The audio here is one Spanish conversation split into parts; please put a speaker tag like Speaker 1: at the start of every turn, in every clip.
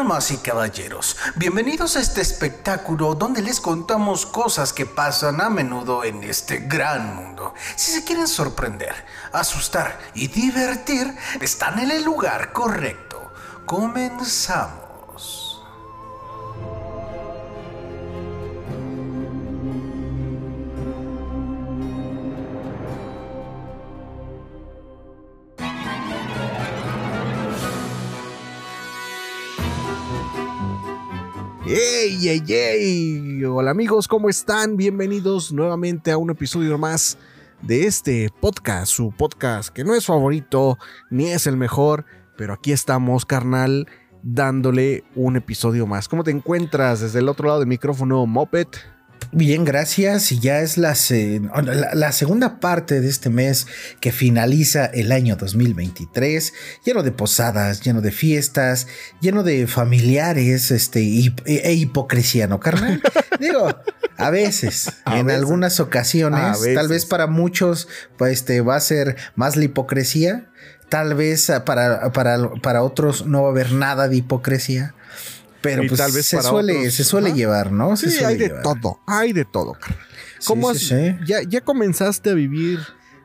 Speaker 1: Damas y caballeros, bienvenidos a este espectáculo donde les contamos cosas que pasan a menudo en este gran mundo. Si se quieren sorprender, asustar y divertir, están en el lugar correcto. Comenzamos.
Speaker 2: ¡Ey, ey, ey! Hola amigos, ¿cómo están? Bienvenidos nuevamente a un episodio más de este podcast, su podcast que no es favorito ni es el mejor, pero aquí estamos, carnal, dándole un episodio más. ¿Cómo te encuentras desde el otro lado del micrófono, Moped?
Speaker 3: Bien, gracias. Y ya es la, se- la- la segunda parte de este mes que finaliza el año 2023, lleno de posadas, lleno de fiestas, lleno de familiares este, y- e, e hipocresía, ¿no, carnal? Digo, a veces,
Speaker 2: A
Speaker 3: en
Speaker 2: veces.
Speaker 3: algunas ocasiones,
Speaker 2: veces.
Speaker 3: tal vez para muchos pues, este, va a ser más la hipocresía, tal vez para, para, para otros no va a haber nada de hipocresía. Pero
Speaker 2: Y
Speaker 3: pues
Speaker 2: tal vez
Speaker 3: se, suele,
Speaker 2: otros,
Speaker 3: se suele
Speaker 2: ajá.
Speaker 3: llevar, ¿no?
Speaker 2: Sí, hay de
Speaker 3: llevar.
Speaker 2: todo, hay de todo, ¿Cómo
Speaker 3: sí,
Speaker 2: has-
Speaker 3: sí.
Speaker 2: Ya, ya comenzaste a vivir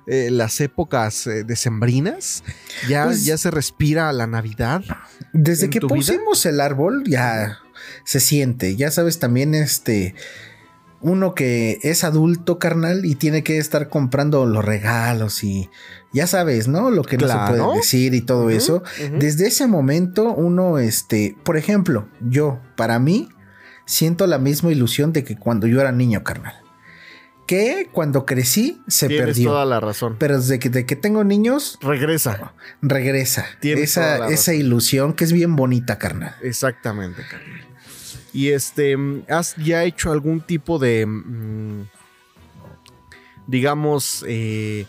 Speaker 2: eh, las épocas eh, decembrinas? ¿Ya,
Speaker 3: Pues-
Speaker 2: ¿Ya se respira la Navidad?
Speaker 3: Desde que
Speaker 2: vida?
Speaker 3: pusimos el árbol ya se siente, ya sabes también este uno que es adulto carnal y tiene que estar comprando los regalos y ya sabes, ¿no? Lo que no se puede decir y todo eso. Desde ese momento uno este, por ejemplo, yo para mí siento la misma ilusión de que cuando yo era niño carnal. Que cuando crecí se
Speaker 2: Tienes
Speaker 3: perdió.
Speaker 2: toda la razón.
Speaker 3: Pero desde que, de que tengo niños,
Speaker 2: Regresa.
Speaker 3: regresa.
Speaker 2: Tienes toda
Speaker 3: Esa, esa ilusión que es bien bonita, carnal.
Speaker 2: Exactamente, carnal. Y este, ¿has ya hecho algún tipo de, mm, digamos, eh,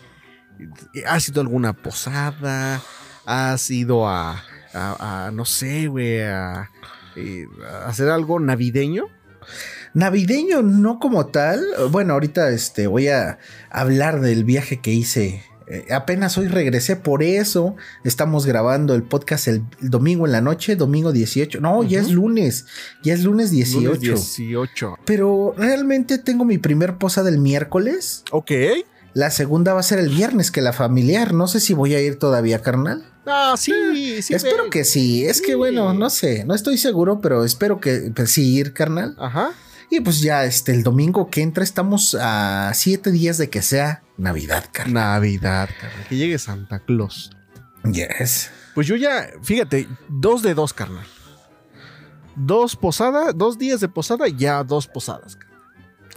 Speaker 2: has ido a alguna posada? ¿Has ido a, a- a, no sé, güey, a, eh, a hacer algo navideño?
Speaker 3: Navideño no como tal. Bueno, ahorita este, voy a hablar del viaje que hice. Eh, apenas hoy regresé, por eso estamos grabando el podcast el, el domingo en la noche, domingo 18. No, ya es lunes, ya es lunes 18.
Speaker 2: Lunes 18.
Speaker 3: Pero realmente tengo mi primer posada el miércoles.
Speaker 2: Ok.
Speaker 3: La segunda va a ser el viernes, que la familiar. No sé si voy a ir todavía, carnal.
Speaker 2: Ah, sí, sí.
Speaker 3: espero
Speaker 2: ven.
Speaker 3: que sí. Es que bueno, no sé, no estoy seguro, pero espero que pues, sí ir, carnal.
Speaker 2: Ajá.
Speaker 3: Y pues ya este, el domingo que entra estamos a siete días de que sea Navidad, carnal.
Speaker 2: Navidad, carnal. Que llegue Santa Claus.
Speaker 3: Yes.
Speaker 2: Pues yo ya, fíjate, dos de dos, carnal. Dos posadas, dos días de posada, ya dos posadas. carnal.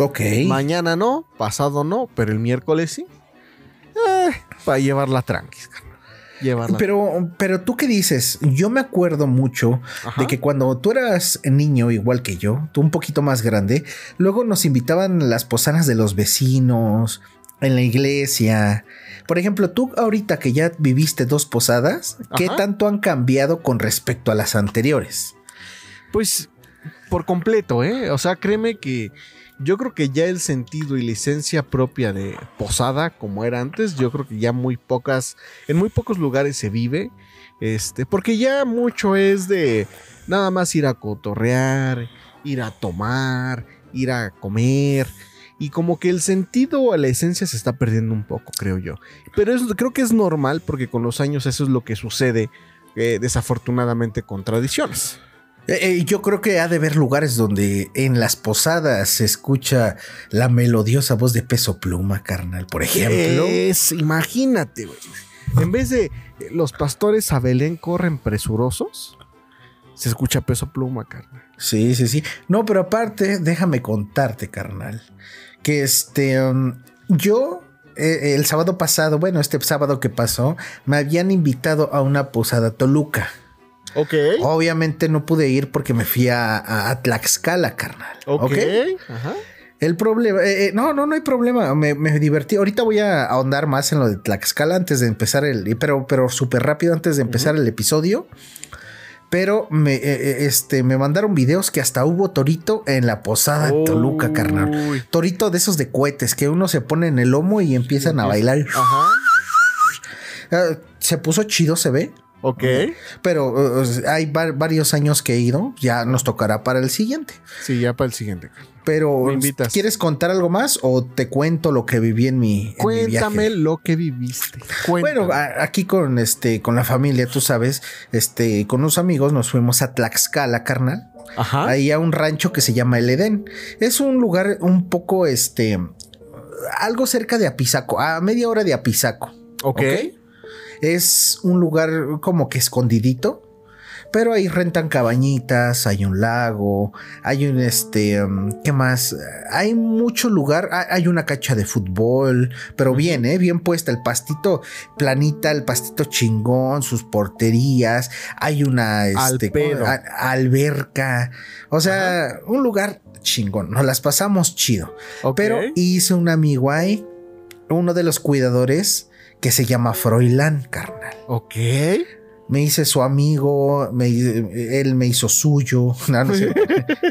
Speaker 3: Ok.
Speaker 2: Mañana no, pasado no, pero el miércoles sí. Eh, para llevarla tranqui. Llevarla
Speaker 3: Pero, pero tú qué dices, yo me acuerdo mucho
Speaker 2: Ajá.
Speaker 3: de que cuando tú eras niño, igual que yo, tú un poquito más grande, luego nos invitaban las posadas de los vecinos, en la iglesia. Por ejemplo, tú ahorita que ya viviste dos posadas, ¿qué
Speaker 2: Ajá.
Speaker 3: tanto han cambiado con respecto a las anteriores?
Speaker 2: Pues por completo, ¿eh? O sea, créeme que yo creo que ya el sentido y la esencia propia de posada, como era antes, yo creo que ya muy pocas, en muy pocos lugares se vive, este, porque ya mucho es de nada más ir a cotorrear, ir a tomar, ir a comer. Y como que el sentido o la esencia se está perdiendo un poco, creo yo. Pero es- creo que es normal porque con los años eso es lo que sucede, eh, desafortunadamente, con tradiciones.
Speaker 3: Eh, eh, yo creo que ha de haber lugares donde en las posadas se escucha la melodiosa voz de peso pluma, carnal, por ejemplo.
Speaker 2: Es, imagínate, güey. En vez de eh, los pastores a Belén corren presurosos, se escucha peso pluma, carnal.
Speaker 3: Sí, sí, sí. No, pero aparte, déjame contarte, carnal, que este, um, yo eh, el sábado pasado, bueno, este sábado que pasó, me habían invitado a una posada Toluca.
Speaker 2: Ok.
Speaker 3: Obviamente no pude ir porque me fui a, a- a Tlaxcala, carnal.
Speaker 2: Ok.
Speaker 3: ¿Ok?
Speaker 2: Ajá.
Speaker 3: El problema, eh, eh, no, no, no hay problema. Me, me divertí. Ahorita voy a ahondar más en lo de Tlaxcala antes de empezar el, pero, pero súper rápido antes de empezar el episodio. Pero me, eh, este, me mandaron videos que hasta hubo torito en la posada de Toluca, carnal. Torito de esos de cohetes que uno se pone en el lomo y empiezan a bailar.
Speaker 2: Ajá.
Speaker 3: Ah, Se puso chido, se ve.
Speaker 2: Ok.
Speaker 3: Pero uh, hay va- varios años que he ido, ya nos tocará para el siguiente.
Speaker 2: Sí, ya para el siguiente.
Speaker 3: Pero,
Speaker 2: Me invitas.
Speaker 3: ¿quieres contar algo más o te cuento lo que viví en mi, en mi
Speaker 2: Cuéntame
Speaker 3: viaje?
Speaker 2: lo que viviste. Cuéntame.
Speaker 3: Bueno, aquí con este, con la familia, tú sabes, este, con unos amigos nos fuimos a Tlaxcala, carnal.
Speaker 2: Ajá.
Speaker 3: Ahí a un rancho que se llama El Edén. Es un lugar un poco, este, algo cerca de Apizaco, a media hora de Apizaco.
Speaker 2: ok.
Speaker 3: Es un lugar como que escondidito. Pero ahí rentan cabañitas, hay un lago, hay un este, um, ¿qué más? Hay mucho lugar, ha- hay una cancha de fútbol, pero bien, ¿eh? Bien puesta, el pastito planita, el pastito chingón, sus porterías, hay una este, alberca, o sea, un lugar chingón, nos las pasamos chido. Pero hice un amigo ahí, uno de los cuidadores, que se llama Froilán, carnal.
Speaker 2: Ok.
Speaker 3: Me hice su amigo, me- él me hizo suyo. No, no sé.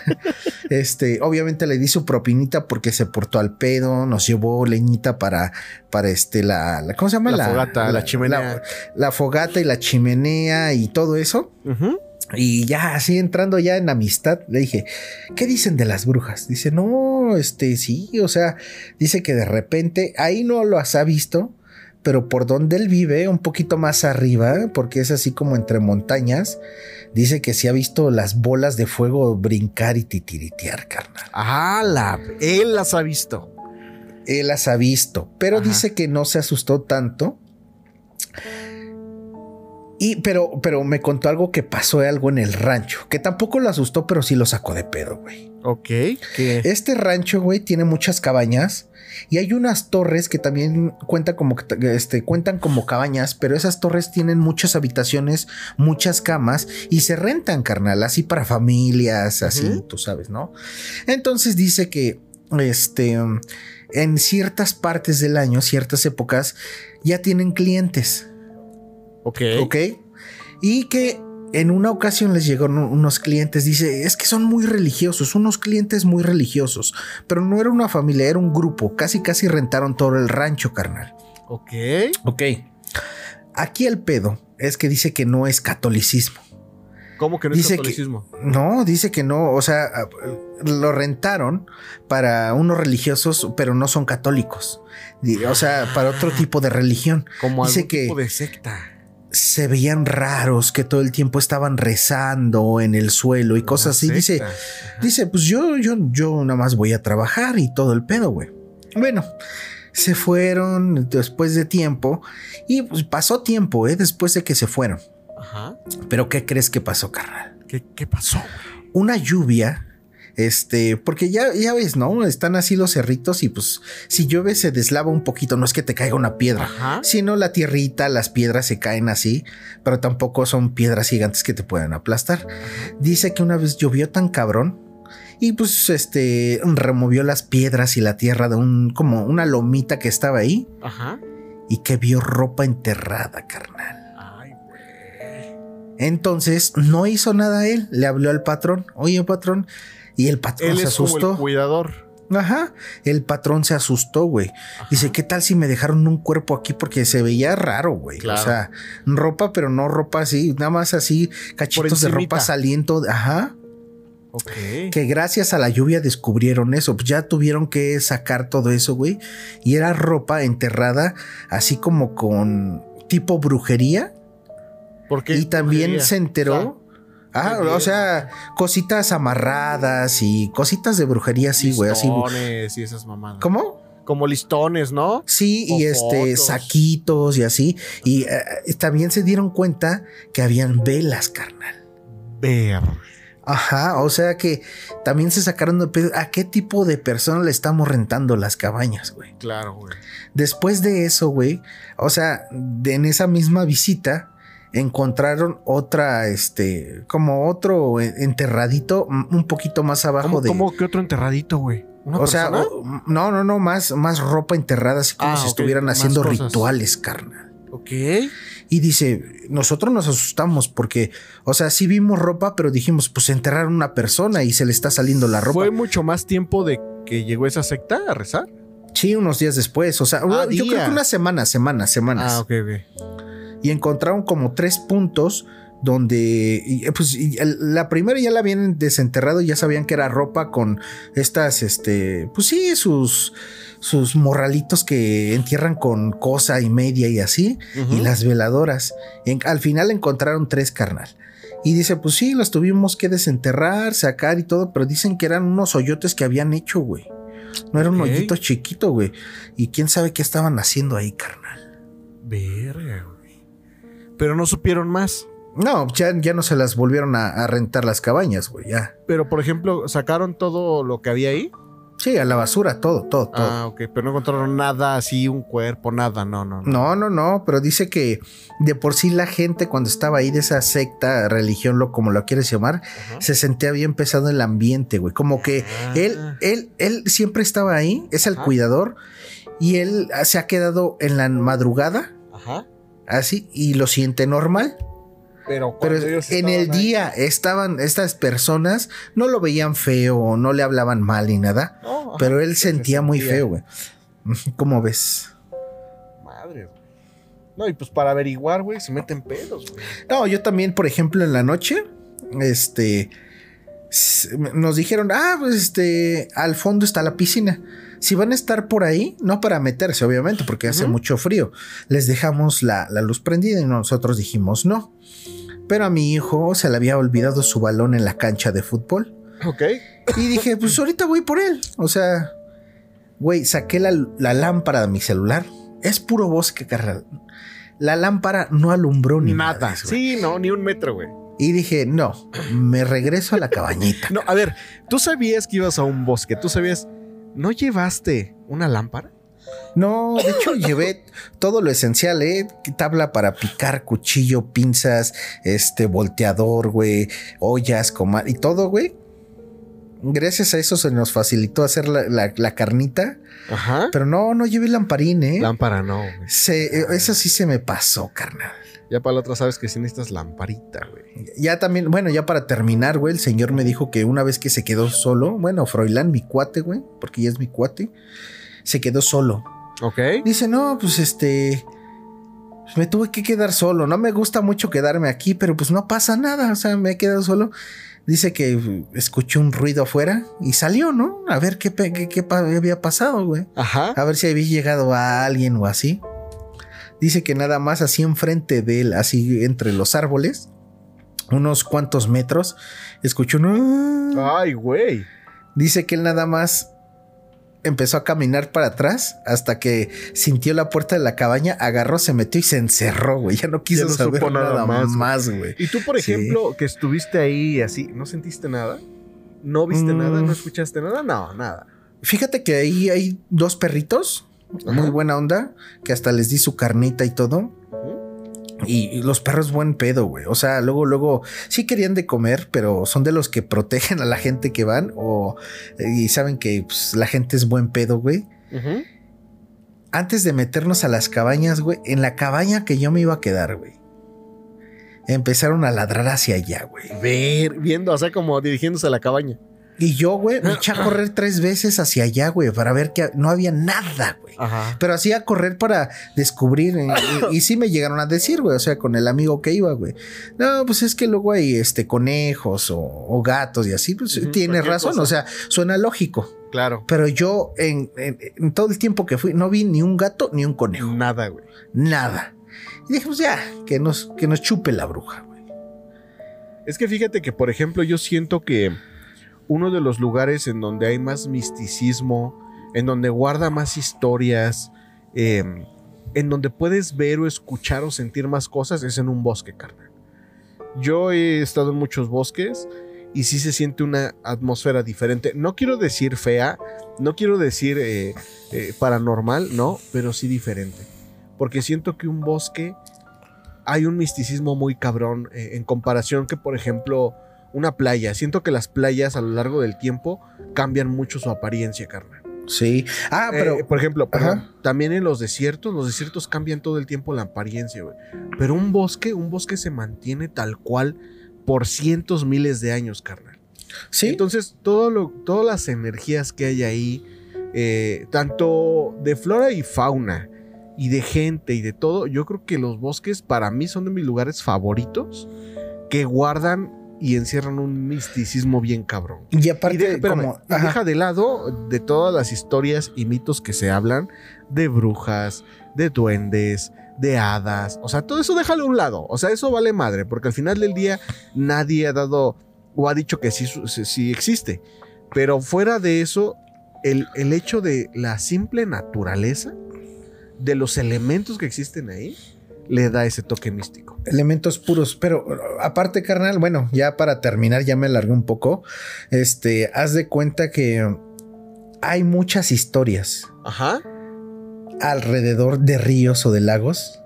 Speaker 3: este, obviamente le di su propinita porque se portó al pedo, nos llevó leñita para, para este, la, la- ¿cómo se llama?
Speaker 2: La fogata, la chimenea.
Speaker 3: La, fogata y la chimenea y todo eso. Y ya así entrando ya en amistad, le dije, ¿qué dicen de las brujas? Dice, no, este sí, o sea, dice que de repente ahí no las ha visto, pero por donde él vive, un poquito más arriba, porque es así como entre montañas, dice que sí ha visto las bolas de fuego brincar y titiritear, carnal.
Speaker 2: Ah, la. Él las ha visto.
Speaker 3: Él las ha visto, pero
Speaker 2: Ajá.
Speaker 3: dice que no se asustó tanto. Y, pero, pero me contó algo que pasó algo en el rancho, que tampoco lo asustó, pero sí lo sacó de pedo, güey.
Speaker 2: Ok. ¿Qué?
Speaker 3: Este rancho, güey, tiene muchas cabañas y hay unas torres que también cuentan como, este, cuentan como cabañas, pero esas torres tienen muchas habitaciones, muchas camas y se rentan, carnal, así para familias, así, tú sabes, ¿no? Entonces dice que, este, en ciertas partes del año, ciertas épocas, ya tienen clientes.
Speaker 2: Ok.
Speaker 3: ¿Ok? Y que en una ocasión les llegaron unos clientes, dice, es que son muy religiosos, unos clientes muy religiosos, pero no era una familia, era un grupo, casi casi rentaron todo el rancho, carnal.
Speaker 2: Ok.
Speaker 3: Ok. Aquí el pedo es que dice que no es catolicismo.
Speaker 2: ¿Cómo que no
Speaker 3: Dice
Speaker 2: es
Speaker 3: que-
Speaker 2: catolicismo?
Speaker 3: No, dice que no, o sea, lo rentaron para unos religiosos, pero no son católicos. O sea, para otro tipo de religión.
Speaker 2: Como
Speaker 3: dice
Speaker 2: algún
Speaker 3: que-
Speaker 2: tipo de secta.
Speaker 3: Se veían raros, que todo el tiempo estaban rezando en el suelo y cosas así. Dice.
Speaker 2: Ajá.
Speaker 3: dice, pues yo, yo, yo nada más voy a trabajar y todo el pedo, güey. Bueno, se fueron después de tiempo y pues pasó tiempo, ¿eh? Después de que se fueron.
Speaker 2: Ajá.
Speaker 3: Pero ¿qué crees que pasó, carnal?
Speaker 2: ¿Qué, qué pasó?
Speaker 3: Una lluvia. Este, porque ya, ya ves, ¿no? Están así los cerritos y pues si llueve se deslava un poquito, no es que te caiga una piedra.
Speaker 2: Ajá.
Speaker 3: Si no, la tierrita, las piedras se caen así, pero tampoco son piedras gigantes que te pueden aplastar. Dice que una vez llovió tan cabrón y pues este removió las piedras y la tierra de un como una lomita que estaba ahí
Speaker 2: Ajá.
Speaker 3: y que vio ropa enterrada, carnal.
Speaker 2: Ay, güey.
Speaker 3: Entonces no hizo nada él, le habló al patrón, oye patrón, y el patrón
Speaker 2: Él
Speaker 3: se
Speaker 2: es como
Speaker 3: asustó.
Speaker 2: el cuidador.
Speaker 3: Ajá, el patrón se asustó, güey. Dice, ¿qué tal si me dejaron un cuerpo aquí? Porque se veía raro, güey.
Speaker 2: Claro.
Speaker 3: O sea, ropa, pero no ropa así, nada más así, cachitos de ropa saliendo. Ajá.
Speaker 2: Ok.
Speaker 3: Que gracias a la lluvia descubrieron eso. Pues ya tuvieron que sacar todo eso, güey. Y era ropa enterrada, así como con tipo brujería.
Speaker 2: ¿Por qué?
Speaker 3: Y también
Speaker 2: brujería?
Speaker 3: se enteró. Ah,
Speaker 2: bien.
Speaker 3: o sea, cositas amarradas y cositas de brujería, sí, güey. Así.
Speaker 2: Listones y esas mamadas.
Speaker 3: ¿Cómo?
Speaker 2: Como listones, ¿no?
Speaker 3: Sí, y este,
Speaker 2: fotos.
Speaker 3: saquitos y así. Y eh, también se dieron cuenta que habían velas, carnal.
Speaker 2: Ver.
Speaker 3: Ajá, o sea que también se sacaron de pedo. ¿A qué tipo de persona le estamos rentando las cabañas, güey?
Speaker 2: Claro, güey.
Speaker 3: Después de eso, güey, o sea, de- en esa misma visita encontraron otra, este, como otro enterradito un poquito más abajo
Speaker 2: ¿Cómo,
Speaker 3: de...
Speaker 2: cómo que otro enterradito, güey? ¿Una
Speaker 3: o sea,
Speaker 2: persona?
Speaker 3: o- no, no, no, más, más ropa enterrada, así como
Speaker 2: Ah,
Speaker 3: si estuvieran haciendo rituales, carnal.
Speaker 2: ok.
Speaker 3: Y dice, nosotros nos asustamos porque, o sea, sí vimos ropa, pero dijimos, pues enterraron una persona y se le está saliendo la ropa.
Speaker 2: ¿Fue mucho más tiempo de que llegó esa secta a rezar?
Speaker 3: Sí, unos días después, o sea, yo creo que unas semanas, semanas, semanas.
Speaker 2: Ah, ok, ok.
Speaker 3: Y encontraron como tres puntos donde y, pues la primera ya la habían desenterrado, ya sabían que era ropa con estas, este, pues sí, sus, sus morralitos que entierran con cosa y media y así, y las veladoras. En- al final encontraron tres carnal. Y dice, pues sí, las tuvimos que desenterrar, sacar y todo, pero dicen que eran unos hoyotes que habían hecho, güey. No era un hoyito chiquito, güey. Y quién sabe qué estaban haciendo ahí, carnal.
Speaker 2: Verga, güey. Pero no supieron más.
Speaker 3: No, ya, ya no se las volvieron a, a rentar las cabañas, güey, ya.
Speaker 2: Pero, por ejemplo, sacaron todo lo que había ahí.
Speaker 3: Sí, a la basura, todo, todo, todo.
Speaker 2: Ah, ok. Pero no encontraron nada así, un cuerpo, nada, no, no. no.
Speaker 3: No, no, no, pero dice que de por sí la gente cuando estaba ahí de esa secta, religión, lo como lo quieres llamar, se sentía bien pesado el ambiente, güey. Como que
Speaker 2: Ah.
Speaker 3: él, él, él siempre estaba ahí, es el cuidador, y él se ha quedado en la madrugada,
Speaker 2: Ajá.
Speaker 3: Así, y lo siente normal.
Speaker 2: Pero,
Speaker 3: en el
Speaker 2: ahí-
Speaker 3: día estaban estas personas, no lo veían feo, no le hablaban mal ni nada,
Speaker 2: No,
Speaker 3: pero él
Speaker 2: se
Speaker 3: sentía muy
Speaker 2: sentía.
Speaker 3: feo, güey. ¿Cómo ves?
Speaker 2: Madre, güey. No, y pues para averiguar, güey, se meten pedos, güey.
Speaker 3: No, yo también, por ejemplo, en la noche, este, nos dijeron, ah, pues este, al fondo está la piscina. Si van a estar por ahí, no para meterse, obviamente, porque hace mucho frío, les dejamos la, la luz prendida y nosotros dijimos no. Pero a mi hijo se le había olvidado su balón en la cancha de fútbol.
Speaker 2: Ok.
Speaker 3: Y dije, pues ahorita voy por él. O sea, güey, saqué la, la lámpara de mi celular. Es puro bosque, carnal. La lámpara no alumbró ni
Speaker 2: Nada.
Speaker 3: madres.
Speaker 2: Sí, no, ni un metro, güey.
Speaker 3: Y dije, no, me regreso a la cabañita.
Speaker 2: No, a ver, tú sabías que ibas a un bosque, tú sabías, ¿no llevaste una lámpara?
Speaker 3: No, de hecho llevé todo lo esencial, ¿eh? Tabla para picar, cuchillo, pinzas, este, volteador, güey, ollas, comal y todo, güey. Gracias a eso se nos facilitó hacer la, la- la carnita,
Speaker 2: Ajá.
Speaker 3: pero no, no llevé lamparín, ¿eh?
Speaker 2: Lámpara no.
Speaker 3: Se- eh, eso sí se me pasó, carnal.
Speaker 2: Ya para la otra sabes que si necesitas lamparita, güey.
Speaker 3: Ya también, bueno, ya para terminar, güey, el señor me dijo que una vez que se quedó solo, bueno, Froilán, mi cuate, güey, porque ya es mi cuate, se quedó solo.
Speaker 2: Ok.
Speaker 3: Dice, no, pues este. pues, me tuve que quedar solo. No me gusta mucho quedarme aquí, pero pues no pasa nada. O sea, me he quedado solo. Dice que escuchó un ruido afuera y salió, ¿no? A ver qué, qué, qué pa- había pasado, güey.
Speaker 2: Ajá.
Speaker 3: A ver si había llegado a alguien o así. Dice que nada más así enfrente de él, así entre los árboles, unos cuantos metros, escuchó un...
Speaker 2: Ay, güey.
Speaker 3: Dice que él nada más empezó a caminar para atrás hasta que sintió la puerta de la cabaña, agarró, se metió y se encerró, güey. Ya no quiso
Speaker 2: no
Speaker 3: saber nada,
Speaker 2: nada más, güey. Y tú, por
Speaker 3: Sí.
Speaker 2: ejemplo, que estuviste ahí así, ¿no sentiste nada? ¿No viste
Speaker 3: Mm.
Speaker 2: nada? ¿No escuchaste nada? No, nada.
Speaker 3: Fíjate que ahí hay dos perritos. Muy buena onda, que hasta les di su carnita y todo. Y y los perros buen pedo, güey. O sea, luego, luego sí querían de comer, pero son de los que protegen a la gente que van o y saben que pues, la gente es buen pedo, güey. Antes de meternos a las cabañas, güey, en la cabaña que yo me iba a quedar, güey. Empezaron a ladrar hacia allá, güey.
Speaker 2: Ver, viendo, o sea, como dirigiéndose a la cabaña.
Speaker 3: Y yo, güey, me eché a correr tres veces hacia allá, güey, para ver que no había nada, güey.
Speaker 2: Ajá.
Speaker 3: Pero así a correr para descubrir. eh, Y, y sí me llegaron a decir, güey, o sea, con el amigo que iba, güey. No, pues es que luego hay este conejos o, o gatos y así, pues tienes
Speaker 2: cualquier
Speaker 3: razón,
Speaker 2: cosa.
Speaker 3: o sea, suena lógico.
Speaker 2: Claro.
Speaker 3: Pero yo en, en- en todo el tiempo que fui no vi ni un gato ni un conejo.
Speaker 2: Nada, güey.
Speaker 3: Nada. Y dije, pues ya, que nos, que nos chupe la bruja, güey.
Speaker 2: Es que fíjate que, por ejemplo, yo siento que uno de los lugares en donde hay más misticismo, en donde guarda más historias, eh, en donde puedes ver o escuchar o sentir más cosas, es en un bosque, carnal. Yo he estado en muchos bosques y sí se siente una atmósfera diferente. No quiero decir fea, no quiero decir eh, eh, paranormal, no, pero sí diferente. Porque siento que un bosque hay un misticismo muy cabrón eh, en comparación que, por ejemplo, una playa. Siento que las playas a lo largo del tiempo cambian mucho su apariencia, carnal.
Speaker 3: Sí. Ah, pero.
Speaker 2: Eh, por ejemplo, perdón, también en los desiertos, los desiertos cambian todo el tiempo la apariencia, güey. Pero un bosque, un bosque se mantiene tal cual por cientos, miles de años, carnal.
Speaker 3: sí.
Speaker 2: Entonces, todo lo, todas las energías que hay ahí, eh, tanto de flora y fauna, y de gente y de todo, yo creo que los bosques para mí son de mis lugares favoritos que guardan y encierran un misticismo bien cabrón.
Speaker 3: Y aparte,
Speaker 2: Y deja, espérame,
Speaker 3: como-
Speaker 2: y deja de lado de todas las historias y mitos que se hablan de brujas, de duendes, de hadas. O sea, todo eso déjalo a un lado. O sea, eso vale madre, porque al final del día nadie ha dado o ha dicho que sí- sí existe. Pero fuera de eso, el, el hecho de la simple naturaleza, de los elementos que existen ahí, le da ese toque místico.
Speaker 3: elementos puros. Pero aparte, carnal, bueno, ya para terminar, ya me alargué un poco. Este, haz de cuenta que hay muchas historias
Speaker 2: Ajá.
Speaker 3: alrededor de ríos o de lagos.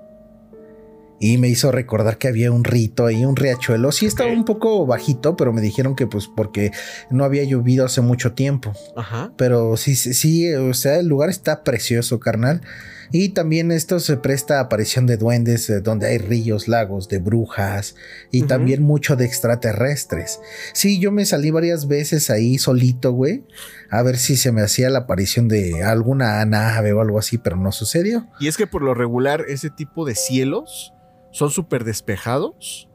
Speaker 3: Y me hizo recordar que había un rito ahí, un riachuelo. Sí estaba un poco bajito, pero me dijeron que pues porque no había llovido hace mucho tiempo.
Speaker 2: Ajá.
Speaker 3: Pero sí, sí, sí, o sea, el lugar está precioso, carnal. Y también esto se presta a aparición de duendes, eh, donde hay ríos, lagos, de brujas y también mucho de extraterrestres. Sí, yo me salí varias veces ahí solito, güey, a ver si se me hacía la aparición de alguna nave o algo así, pero no sucedió.
Speaker 2: Y es que por lo regular ese tipo de cielos son súper despejados,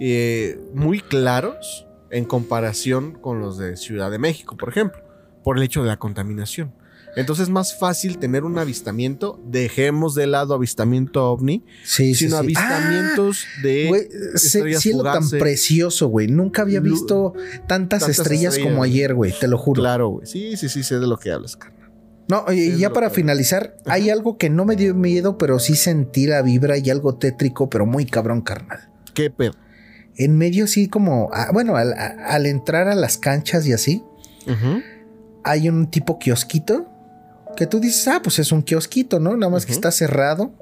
Speaker 2: eh, muy claros en comparación con los de Ciudad de México, por ejemplo, por el hecho de la contaminación. Entonces es más fácil tener un avistamiento, dejemos de lado avistamiento ovni,
Speaker 3: Sí, sí,
Speaker 2: sino
Speaker 3: sí.
Speaker 2: avistamientos
Speaker 3: Ah,
Speaker 2: de...
Speaker 3: güey, se-
Speaker 2: estrellas
Speaker 3: cielo tan precioso, güey. Nunca había visto tantas,
Speaker 2: tantas
Speaker 3: estrellas,
Speaker 2: estrellas,
Speaker 3: como ayer, güey. Te lo juro.
Speaker 2: Claro, güey. Sí, sí, sí, sé de lo que hablas, carnal.
Speaker 3: No, y ya para finalizar, hay algo que no me dio miedo, pero sí sentí la vibra y algo tétrico, pero muy cabrón, carnal.
Speaker 2: ¿Qué pedo?
Speaker 3: En medio, sí, como, bueno, al, a- al entrar a las canchas y así, hay un tipo kiosquito que tú dices, ah, pues es un kiosquito, ¿no? Nada más que está cerrado.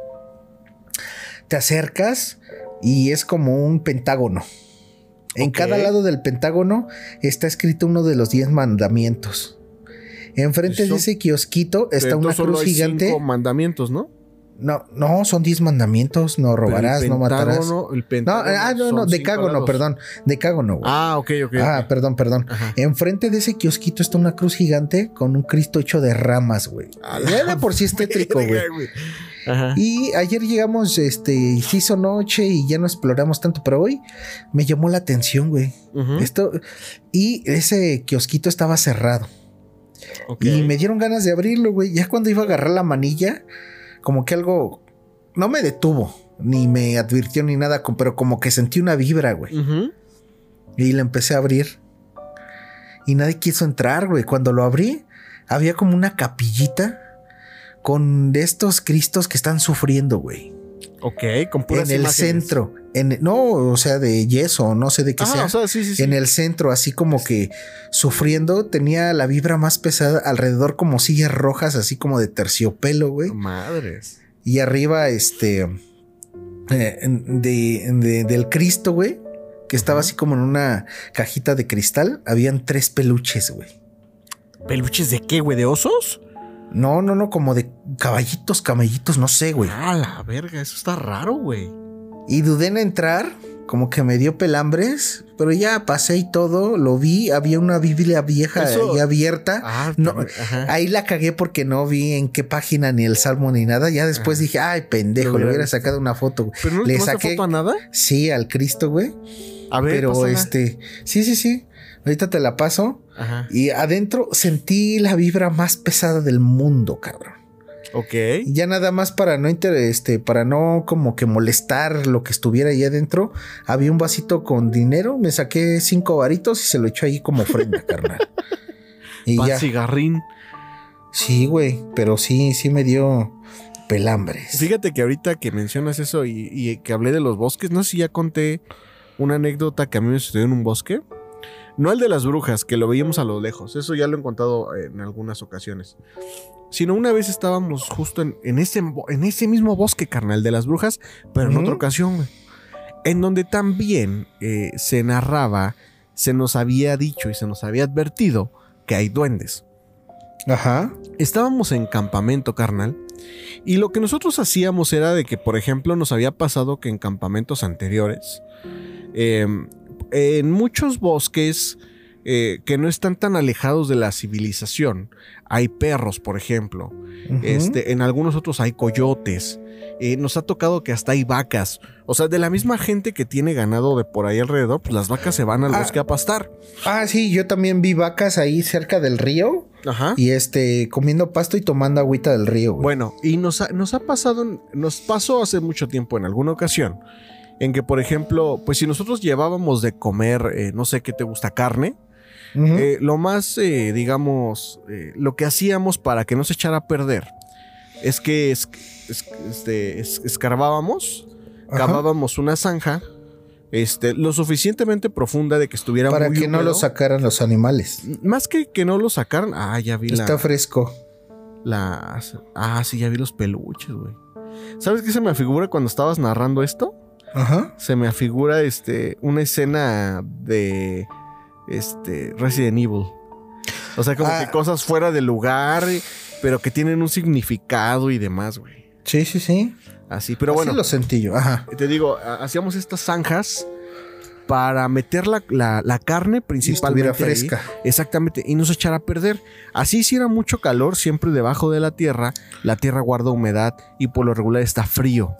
Speaker 3: Te acercas y es como un pentágono. En cada lado del pentágono está escrito uno de los diez mandamientos. Enfrente de ese kiosquito está
Speaker 2: Entonces
Speaker 3: una
Speaker 2: solo
Speaker 3: cruz
Speaker 2: hay
Speaker 3: gigante.
Speaker 2: cinco mandamientos, ¿no?
Speaker 3: No, no, son 10 mandamientos. No robarás, no
Speaker 2: el
Speaker 3: matarás.
Speaker 2: pentágono- el
Speaker 3: No,
Speaker 2: pentágono
Speaker 3: ah, no, no, decágono,
Speaker 2: lados.
Speaker 3: perdón. Decágono, güey.
Speaker 2: Ah, ok, ok.
Speaker 3: Ah, perdón, perdón.
Speaker 2: Ajá.
Speaker 3: Enfrente de ese kiosquito está una cruz gigante con un Cristo hecho de ramas, güey. Ya de por sí es tétrico, güey.
Speaker 2: Ajá.
Speaker 3: Y ayer llegamos, este, y se hizo noche y ya no exploramos tanto, pero hoy me llamó la atención, güey. Esto, y ese kiosquito estaba cerrado. Y me dieron ganas de abrirlo, güey. Ya cuando iba a agarrar la manilla, como que algo no me detuvo, ni me advirtió ni nada, pero como que sentí una vibra, güey. Y la empecé a abrir. Y nadie quiso entrar, güey. Cuando lo abrí, había como una capillita con de estos cristos que están sufriendo, güey.
Speaker 2: Ok, con puras
Speaker 3: En el
Speaker 2: imágenes.
Speaker 3: centro. En, no, o sea, de yeso, no sé de qué
Speaker 2: Ah,
Speaker 3: sea.
Speaker 2: o sea, sí, sí, sí.
Speaker 3: En el centro, así como que sufriendo, tenía la vibra más pesada alrededor, como sillas rojas, así como de terciopelo, güey.
Speaker 2: Madres.
Speaker 3: Y arriba, este, eh, de, de- del Cristo, güey, que estaba así como en una cajita de cristal, habían tres peluches, güey.
Speaker 2: ¿Peluches de qué, güey? ¿De osos?
Speaker 3: No, no, no, como de caballitos, camellitos, no sé, güey.
Speaker 2: Ah, la verga, eso está raro, güey.
Speaker 3: Y dudé en entrar, como que me dio pelambres, pero ya pasé y todo, lo vi, había una Biblia vieja
Speaker 2: Eso-
Speaker 3: ahí abierta.
Speaker 2: Ah,
Speaker 3: No,
Speaker 2: ajá.
Speaker 3: Ahí la cagué porque no vi en qué página ni el salmo ni nada. Ya después dije, ay, pendejo,
Speaker 2: Lo
Speaker 3: le
Speaker 2: hubiera
Speaker 3: sacado una foto.
Speaker 2: ¿Pero no le
Speaker 3: saqué-
Speaker 2: foto a nada?
Speaker 3: Sí, al Cristo, güey.
Speaker 2: A ver,
Speaker 3: Pero
Speaker 2: pásala.
Speaker 3: este, sí, sí, sí. Ahorita te la paso.
Speaker 2: Ajá.
Speaker 3: Y adentro sentí la vibra más pesada del mundo, cabrón.
Speaker 2: Ok.
Speaker 3: Ya nada más para no inter- este, para no como que molestar lo que estuviera ahí adentro, había un vasito con dinero, me saqué cinco varitos y se lo echó ahí como ofrenda, carnal. Y
Speaker 2: Pan
Speaker 3: ya.
Speaker 2: cigarrín.
Speaker 3: Sí, güey, pero sí, sí me dio pelambres.
Speaker 2: Fíjate que ahorita que mencionas eso y, y que hablé de los bosques, no sé si ya conté una anécdota que a mí me sucedió en un bosque. No el de las brujas, que lo veíamos a lo lejos, eso ya lo he contado en algunas ocasiones. Sino una vez estábamos justo en, en ese, en ese mismo bosque, carnal, de las brujas, pero en otra ocasión, güey. En donde también eh, se narraba, se nos había dicho y se nos había advertido que hay duendes.
Speaker 3: Ajá.
Speaker 2: Estábamos en campamento, carnal. Y lo que nosotros hacíamos era de que, por ejemplo, nos había pasado que en campamentos anteriores, eh, en muchos bosques, eh, que no están tan alejados de la civilización. Hay perros, por ejemplo. este, en algunos otros hay coyotes. Eh, nos ha tocado que hasta hay vacas. O sea, de la misma gente que tiene ganado de por ahí alrededor, pues las vacas se van al
Speaker 3: Ah.
Speaker 2: bosque a pastar.
Speaker 3: Ah, sí, yo también vi vacas ahí cerca del río
Speaker 2: Ajá.
Speaker 3: y este comiendo pasto y tomando agüita del río. güey.
Speaker 2: Bueno, y nos ha, nos ha pasado, nos pasó hace mucho tiempo en alguna ocasión, en que, por ejemplo, pues si nosotros llevábamos de comer, eh, no sé qué te gusta, carne, Eh, lo más, eh, digamos, eh, lo que hacíamos para que no se echara a perder es que es- es- este, es- escarbábamos,
Speaker 3: Ajá.
Speaker 2: cavábamos una zanja, este, lo suficientemente profunda de que estuviera
Speaker 3: Para
Speaker 2: muy
Speaker 3: que no lo sacaran los animales.
Speaker 2: Más que que no lo sacaran, ah, ya vi la,
Speaker 3: Está fresco.
Speaker 2: las... Ah, sí, ya vi los peluches, güey. ¿Sabes qué se me afigura cuando estabas narrando esto?
Speaker 3: Ajá.
Speaker 2: Se me afigura este, una escena de este, Resident Evil. O sea, como
Speaker 3: Ah.
Speaker 2: que cosas fuera de lugar, pero que tienen un significado y demás, güey.
Speaker 3: Sí, sí, sí.
Speaker 2: Así, pero
Speaker 3: Así
Speaker 2: bueno,
Speaker 3: lo sentí yo. Ajá.
Speaker 2: te digo, ha- hacíamos estas zanjas para meter la, la- la carne principalmente.
Speaker 3: estuviera
Speaker 2: ahí.
Speaker 3: fresca.
Speaker 2: Exactamente, y no se echara a perder. Así si era mucho calor, siempre debajo de la tierra, la tierra guarda humedad y por lo regular está frío.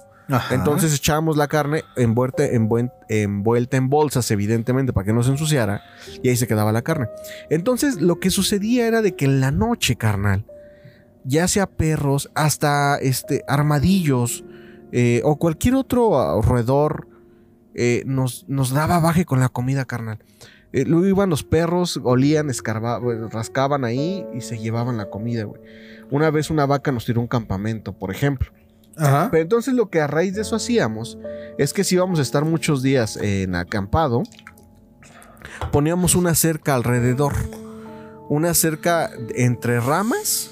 Speaker 2: Entonces echábamos la carne envuelta, envuelta en bolsas, evidentemente, para que no se ensuciara, y ahí se quedaba la carne. Entonces lo que sucedía era de que en la noche, carnal, ya sea perros, hasta este, armadillos eh, o cualquier otro roedor, eh, nos, nos daba baje con la comida, carnal. Eh, luego iban los perros, olían, rascaban ahí y se llevaban la comida. Una vez una vaca nos tiró un campamento, por ejemplo.
Speaker 3: Ajá.
Speaker 2: Pero entonces lo que a raíz de eso hacíamos es que si íbamos a estar muchos días en acampado, poníamos una cerca alrededor. Una cerca entre ramas.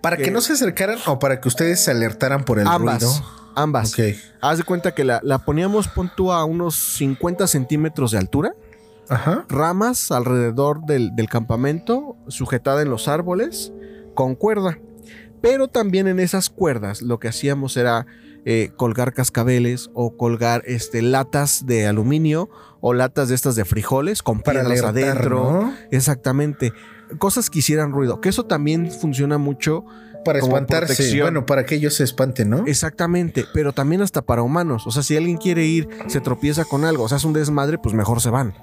Speaker 3: Para que
Speaker 2: que-
Speaker 3: no se acercaran o para que ustedes se alertaran por el
Speaker 2: ambas.
Speaker 3: ruido.
Speaker 2: Ambas.
Speaker 3: Ok.
Speaker 2: Haz de cuenta que la, la poníamos, pon tú, a unos 50 centímetros de altura.
Speaker 3: Ajá.
Speaker 2: Ramas alrededor del, del campamento, sujetada en los árboles, con cuerda. Pero también en esas cuerdas lo que hacíamos era eh, colgar cascabeles o colgar este, latas de aluminio o latas de estas de frijoles con
Speaker 3: Para
Speaker 2: piedras adentro.
Speaker 3: ¿no?
Speaker 2: Exactamente. Cosas que hicieran ruido. Que eso también funciona mucho.
Speaker 3: Para espantarse.
Speaker 2: protección.
Speaker 3: Bueno, para que ellos se espanten, ¿no?
Speaker 2: Exactamente. Pero también hasta para humanos. O sea, si alguien quiere ir, se tropieza con algo. O sea, es un desmadre, pues mejor se van.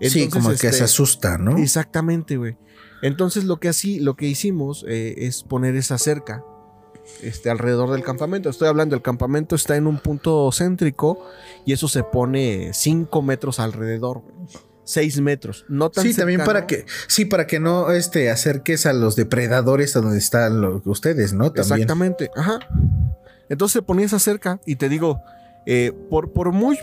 Speaker 3: sí, como que
Speaker 2: este,
Speaker 3: se asusta, ¿no?
Speaker 2: Exactamente, güey. Entonces lo que así, lo que hicimos eh, es poner esa cerca este, alrededor del campamento. Estoy hablando, el campamento está en un punto céntrico y eso se pone 5 metros alrededor, 6 metros. No tan
Speaker 3: Sí, también para que, sí, para que no este, acerques a los depredadores a donde están ustedes, ¿no? También.
Speaker 2: Exactamente, ajá. Entonces se ponía esa cerca y te digo, eh, por, por muy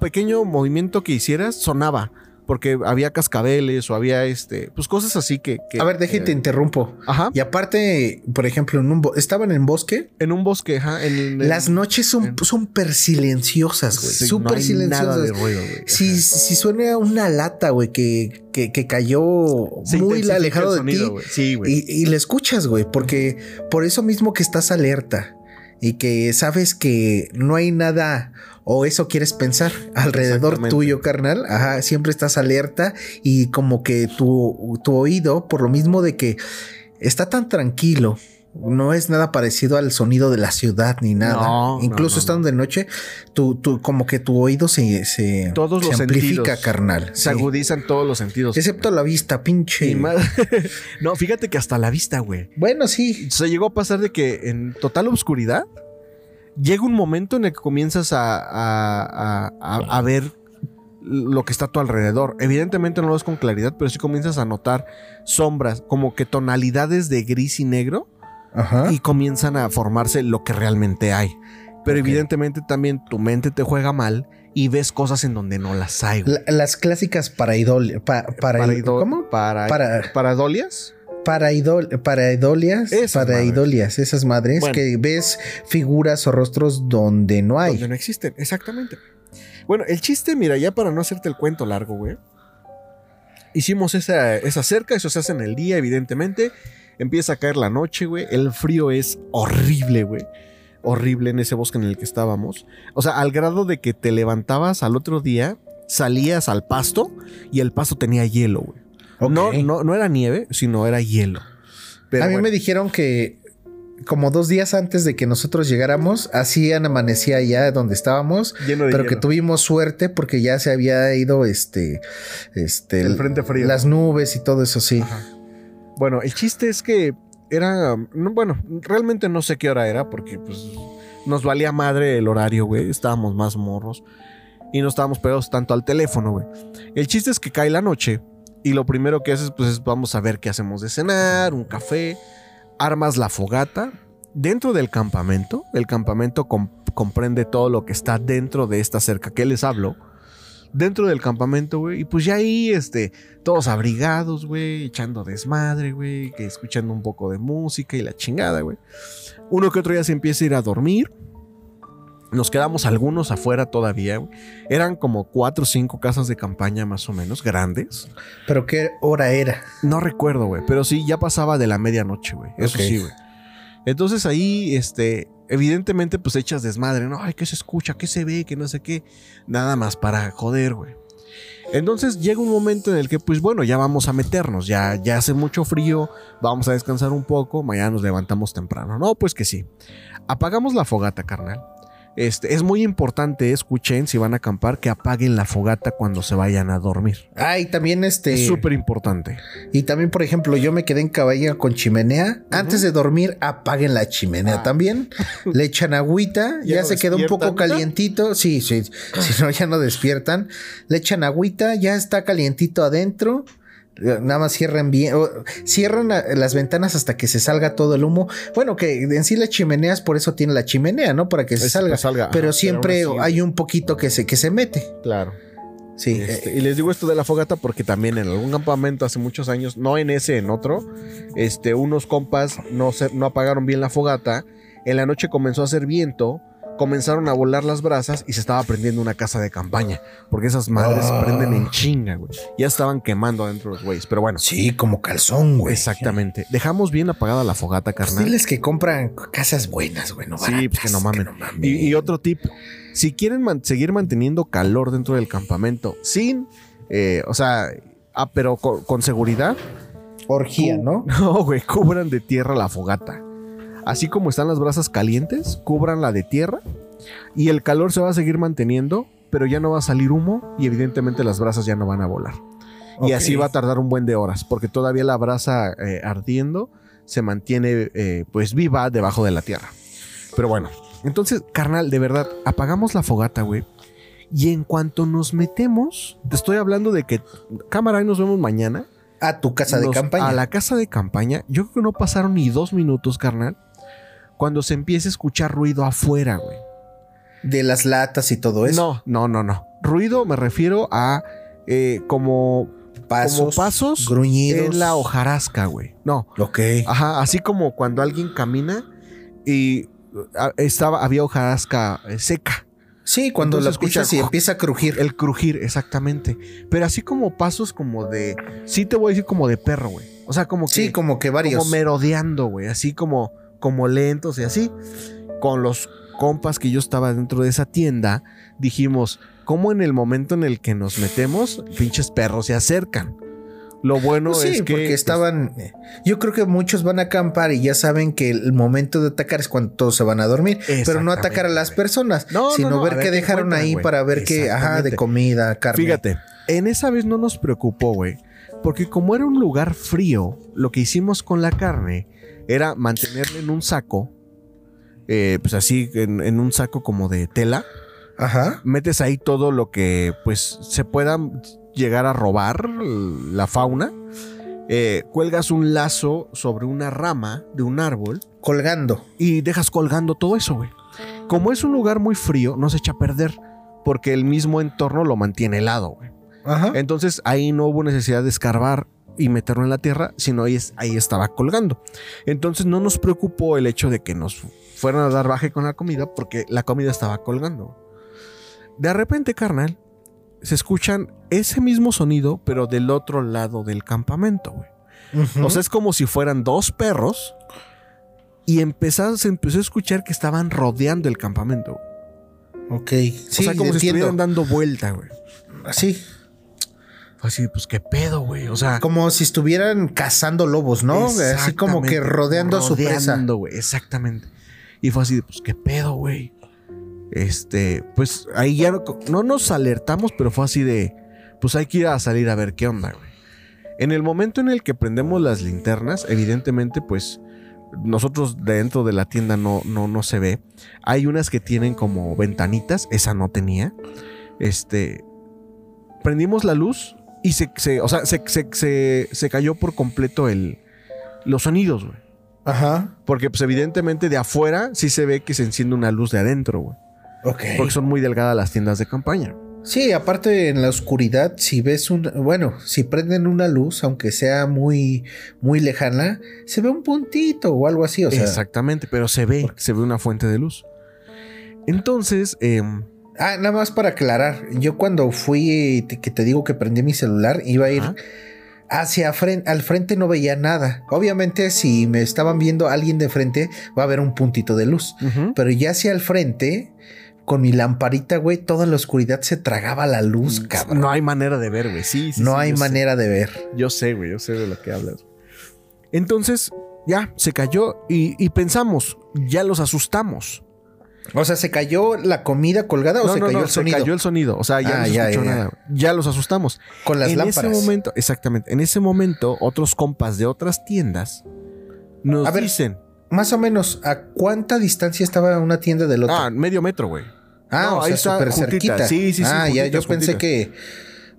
Speaker 2: pequeño movimiento que hicieras, sonaba. Porque había cascabeles o había este, pues cosas así que. que,
Speaker 3: A ver, déjate,
Speaker 2: eh,
Speaker 3: interrumpo.
Speaker 2: ajá.
Speaker 3: Y aparte, por ejemplo, en un estaban en bosque.
Speaker 2: En un bosque, ajá. En, en-
Speaker 3: Las noches son
Speaker 2: en-
Speaker 3: súper silenciosas, güey.
Speaker 2: Sí,
Speaker 3: Súper
Speaker 2: no hay
Speaker 3: silenciosas.
Speaker 2: Nada de ruido, güey.
Speaker 3: Si, si suena una lata, güey, que, que, que cayó muy alejado de
Speaker 2: sonido,
Speaker 3: ti,
Speaker 2: güey. Sí, güey.
Speaker 3: y, y le escuchas, güey, porque por eso mismo que estás alerta y que sabes que no hay nada o eso quieres pensar alrededor tuyo, carnal. Ajá, siempre estás alerta y como que tu, tu oído, por lo mismo de que está tan tranquilo. No es nada parecido al sonido de la ciudad ni nada.
Speaker 2: No,
Speaker 3: Incluso
Speaker 2: no, no,
Speaker 3: estando de noche, tu, tu- como que tu oído se, se,
Speaker 2: Todos
Speaker 3: se
Speaker 2: los
Speaker 3: amplifica,
Speaker 2: sentidos.
Speaker 3: carnal.
Speaker 2: Se
Speaker 3: sí.
Speaker 2: agudizan todos los sentidos.
Speaker 3: Excepto la vista, pinche.
Speaker 2: No, fíjate que hasta la vista, güey.
Speaker 3: Bueno, sí.
Speaker 2: Se llegó a pasar de que en total oscuridad llega un momento en el que comienzas a, a- a- a- a ver lo que está a tu alrededor. Evidentemente no lo ves con claridad, pero sí comienzas a notar sombras, como que tonalidades de gris y negro,
Speaker 3: Ajá.
Speaker 2: y comienzan a formarse lo que realmente hay. Pero evidentemente también tu mente te juega mal y ves cosas en donde no las hay.
Speaker 3: La- las clásicas paraidol, pa- para,
Speaker 2: Paraido-
Speaker 3: ¿Cómo?
Speaker 2: Para,
Speaker 3: Para-
Speaker 2: paradolias.
Speaker 3: Paraidol, paraidolias.
Speaker 2: Esas
Speaker 3: paraidolias, esas madres
Speaker 2: Bueno.
Speaker 3: que ves figuras o rostros donde no hay.
Speaker 2: Donde no existen, exactamente. Bueno, el chiste, mira, ya para no hacerte el cuento largo, güey. Hicimos esa, esa cerca, eso se hace en el día, evidentemente. Empieza a caer la noche, güey. El frío es horrible, güey. Horrible en ese bosque en el que estábamos. O sea, al grado de que te levantabas al otro día salías al pasto y el pasto tenía hielo, güey. No, no, no era nieve, sino era hielo. Pero
Speaker 3: a mí
Speaker 2: bueno,
Speaker 3: me dijeron que como dos días antes de que nosotros llegáramos, así amanecía allá donde estábamos,
Speaker 2: Lleno de
Speaker 3: pero que tuvimos suerte porque ya se había ido este, este,
Speaker 2: El frente frío.
Speaker 3: las nubes y todo eso, sí.
Speaker 2: Bueno, el chiste es que era. no, bueno, realmente no sé qué hora era porque pues nos valía madre el horario, güey. Estábamos más morros y no estábamos pegados tanto al teléfono, güey. El chiste es que cae la noche y lo primero que haces, pues es vamos a ver qué hacemos de cenar, un café, armas la fogata. Dentro del campamento, el campamento com- comprende todo lo que está dentro de esta cerca que les hablo. Dentro del campamento, güey. Y pues ya ahí, este, todos abrigados, güey, echando desmadre, güey, que escuchando un poco de música y la chingada, güey. Uno que otro ya se empieza a ir a dormir. Nos quedamos algunos afuera todavía, güey. Eran como cuatro o cinco casas de campaña más o menos, grandes.
Speaker 3: Pero qué hora era.
Speaker 2: No recuerdo, güey, pero sí, ya pasaba de la medianoche, güey. Eso sí, güey. Entonces ahí, este, evidentemente, pues echas desmadre, ¿no? Ay, ¿qué se escucha? ¿Qué se ve? Que no sé qué. Nada más para joder, güey. Entonces llega un momento en el que, pues bueno, ya vamos a meternos, ya, ya hace mucho frío, vamos a descansar un poco, mañana nos levantamos temprano. No, pues que sí. Apagamos la fogata, carnal. Este, es muy importante, escuchen, si van a acampar, que apaguen la fogata cuando se vayan a dormir.
Speaker 3: Ah, y también este.
Speaker 2: Es súper importante.
Speaker 3: Y también, por ejemplo, yo me quedé en caballo con chimenea. Antes de dormir, apaguen la chimenea
Speaker 2: Ah.
Speaker 3: también. Le echan agüita.
Speaker 2: ¿Ya
Speaker 3: ya
Speaker 2: no
Speaker 3: se quedó un poco calientito. Sí, sí. Si no, ya no despiertan. Le echan agüita. Ya está calientito adentro. Eh, Nada más cierran bien. Cierran a- las ventanas hasta que se salga todo el humo. Bueno, que en sí las chimeneas, por eso tiene la chimenea, ¿no? Para que se salga.
Speaker 2: salga,
Speaker 3: Pero siempre hay un poquito que se, que se mete.
Speaker 2: Claro.
Speaker 3: Sí.
Speaker 2: Este,
Speaker 3: eh,
Speaker 2: y les digo esto de la fogata porque también en algún campamento hace muchos años, no en ese, en otro, este, unos compas no, se, no apagaron bien la fogata. En la noche comenzó a hacer viento, comenzaron a volar las brasas y se estaba prendiendo una casa de campaña. Porque esas madres
Speaker 3: Ah.
Speaker 2: prenden en chinga, güey. Ya estaban quemando adentro los güeyes. Pero bueno,
Speaker 3: sí, como calzón, güey.
Speaker 2: exactamente. Dejamos bien apagada la fogata, carnal.
Speaker 3: Diles que compran casas buenas, güey, no
Speaker 2: Sí, pues que no mamen.
Speaker 3: mamen.
Speaker 2: Y, y otro tip, si quieren man- seguir manteniendo calor dentro del campamento sin, eh, o sea, ah, pero con, con seguridad,
Speaker 3: Orgía, ¿no?
Speaker 2: No, güey, cubran de tierra la fogata. Así como están las brasas calientes, cubranla de tierra y el calor se va a seguir manteniendo, pero ya no va a salir humo y evidentemente las brasas ya no van a volar. Y así va a tardar un buen de horas, porque todavía la brasa eh, ardiendo se mantiene eh, pues viva debajo de la tierra. Pero bueno, entonces, carnal, de verdad, apagamos la fogata, güey. Y en cuanto nos metemos, te estoy hablando de que, cámara, ahí nos vemos mañana.
Speaker 3: A tu casa de campaña.
Speaker 2: A la casa de campaña, yo creo que no pasaron ni dos minutos, carnal, cuando se empieza a escuchar ruido afuera, güey.
Speaker 3: De las latas y todo eso.
Speaker 2: No, no, no, no. Ruido me refiero a eh, como
Speaker 3: Pasos.
Speaker 2: como pasos
Speaker 3: Gruñidos.
Speaker 2: en la hojarasca, güey. No.
Speaker 3: Ok.
Speaker 2: Ajá, así como cuando alguien camina y ah, estaba, había hojarasca eh, seca.
Speaker 3: Sí, cuando lo escuchas
Speaker 2: escucha-
Speaker 3: y empieza a crujir.
Speaker 2: El crujir, exactamente. Pero así como pasos como de. Sí, te voy a decir como de perro, güey. O sea, como que.
Speaker 3: sí, como que varios.
Speaker 2: como merodeando, güey. Así como, como lentos y así. Con los compas que yo estaba dentro de esa tienda, dijimos, ¿cómo en el momento en el que nos metemos, pinches perros se acercan? Lo bueno
Speaker 3: Pues sí,
Speaker 2: es que.
Speaker 3: porque
Speaker 2: pues,
Speaker 3: estaban. Yo creo que muchos van a acampar y ya saben que el momento de atacar es cuando todos se van a dormir. Pero no atacar a las personas,
Speaker 2: No, no,
Speaker 3: sino
Speaker 2: no,
Speaker 3: ver
Speaker 2: ver
Speaker 3: qué dejaron ahí para ver qué, ajá, de comida, carne.
Speaker 2: Fíjate, en esa vez no nos preocupó, güey. Porque como era un lugar frío, lo que hicimos con la carne era mantenerla en un saco. eh, pues así, en, en un saco como de tela.
Speaker 3: Ajá.
Speaker 2: Metes ahí todo lo que pues se pueda llegar a robar la fauna. Eh, cuelgas un lazo sobre una rama de un árbol
Speaker 3: Colgando.
Speaker 2: y dejas colgando todo eso, güey. Como es un lugar muy frío, no se echa a perder porque el mismo entorno lo mantiene helado, güey.
Speaker 3: Ajá.
Speaker 2: Entonces ahí no hubo necesidad de escarbar y meterlo en la tierra, sino ahí, ahí estaba colgando. Entonces no nos preocupó el hecho de que nos fueran a dar baje con la comida porque la comida estaba colgando. De repente, carnal, se escuchan ese mismo sonido, pero del otro lado del campamento, güey. O sea, es como si fueran dos perros y empezó, se empezó a escuchar que estaban rodeando el campamento. güey.
Speaker 3: ok. Sí,
Speaker 2: o sea, como si
Speaker 3: entiendo.
Speaker 2: estuvieran dando vuelta, güey.
Speaker 3: así.
Speaker 2: Fue así, pues qué pedo, güey. O sea,
Speaker 3: Como si estuvieran cazando lobos, ¿no? Así como que rodeando a su presa.
Speaker 2: güey, exactamente. Y fue así, de, pues qué pedo, güey. Este, pues ahí ya no, no nos alertamos, pero fue así de, pues hay que ir a salir a ver qué onda, güey. En el momento en el que prendemos las linternas, evidentemente, pues nosotros dentro de la tienda no, no, no se ve. Hay unas que tienen como ventanitas, esa no tenía. Este, prendimos la luz y se, se- o sea, se, se- se- se cayó por completo el, los sonidos, güey.
Speaker 3: Ajá.
Speaker 2: Porque, pues, evidentemente, de afuera sí se ve que se enciende una luz de adentro, güey.
Speaker 3: Ok.
Speaker 2: Porque son muy delgadas las tiendas de campaña.
Speaker 3: Sí, aparte en la oscuridad, si ves un, bueno, si prenden una luz, aunque sea muy, muy lejana, se ve un puntito o algo así, o sea.
Speaker 2: Exactamente, pero se ve, se ve una fuente de luz. Entonces, em,
Speaker 3: Ah, nada más para aclarar, yo cuando fui, te- que te digo que prendí mi celular, iba a ir hacia frente, al frente no veía nada. Obviamente, si me estaban viendo alguien de frente, va a haber un puntito de luz. Pero ya hacia el frente, con mi lamparita, güey, toda la oscuridad se tragaba la luz, cabrón.
Speaker 2: Mm, no hay manera de ver, güey. Sí, sí,
Speaker 3: no
Speaker 2: sí,
Speaker 3: hay
Speaker 2: sé.
Speaker 3: manera de ver.
Speaker 2: Yo sé, güey, yo sé de lo que hablas. Entonces, ya, se cayó y, y pensamos, ya los asustamos.
Speaker 3: O sea, ¿se cayó la comida colgada o se
Speaker 2: no,
Speaker 3: cayó
Speaker 2: no,
Speaker 3: el sonido?
Speaker 2: se cayó el sonido. O sea, ya
Speaker 3: Ah,
Speaker 2: no se
Speaker 3: ya,
Speaker 2: escuchó
Speaker 3: ya,
Speaker 2: nada. Ya los asustamos.
Speaker 3: Con las
Speaker 2: en
Speaker 3: lámparas.
Speaker 2: ese momento, exactamente, en ese momento, otros compas de otras tiendas nos
Speaker 3: A ver,
Speaker 2: dicen,
Speaker 3: Más o menos, ¿a cuánta distancia estaba una tienda del otro?
Speaker 2: ah, medio metro, güey.
Speaker 3: Ah, o
Speaker 2: ahí
Speaker 3: sea, súper cerquita.
Speaker 2: Sí, sí, sí,
Speaker 3: Ah, ya, yo
Speaker 2: juntitas,
Speaker 3: pensé que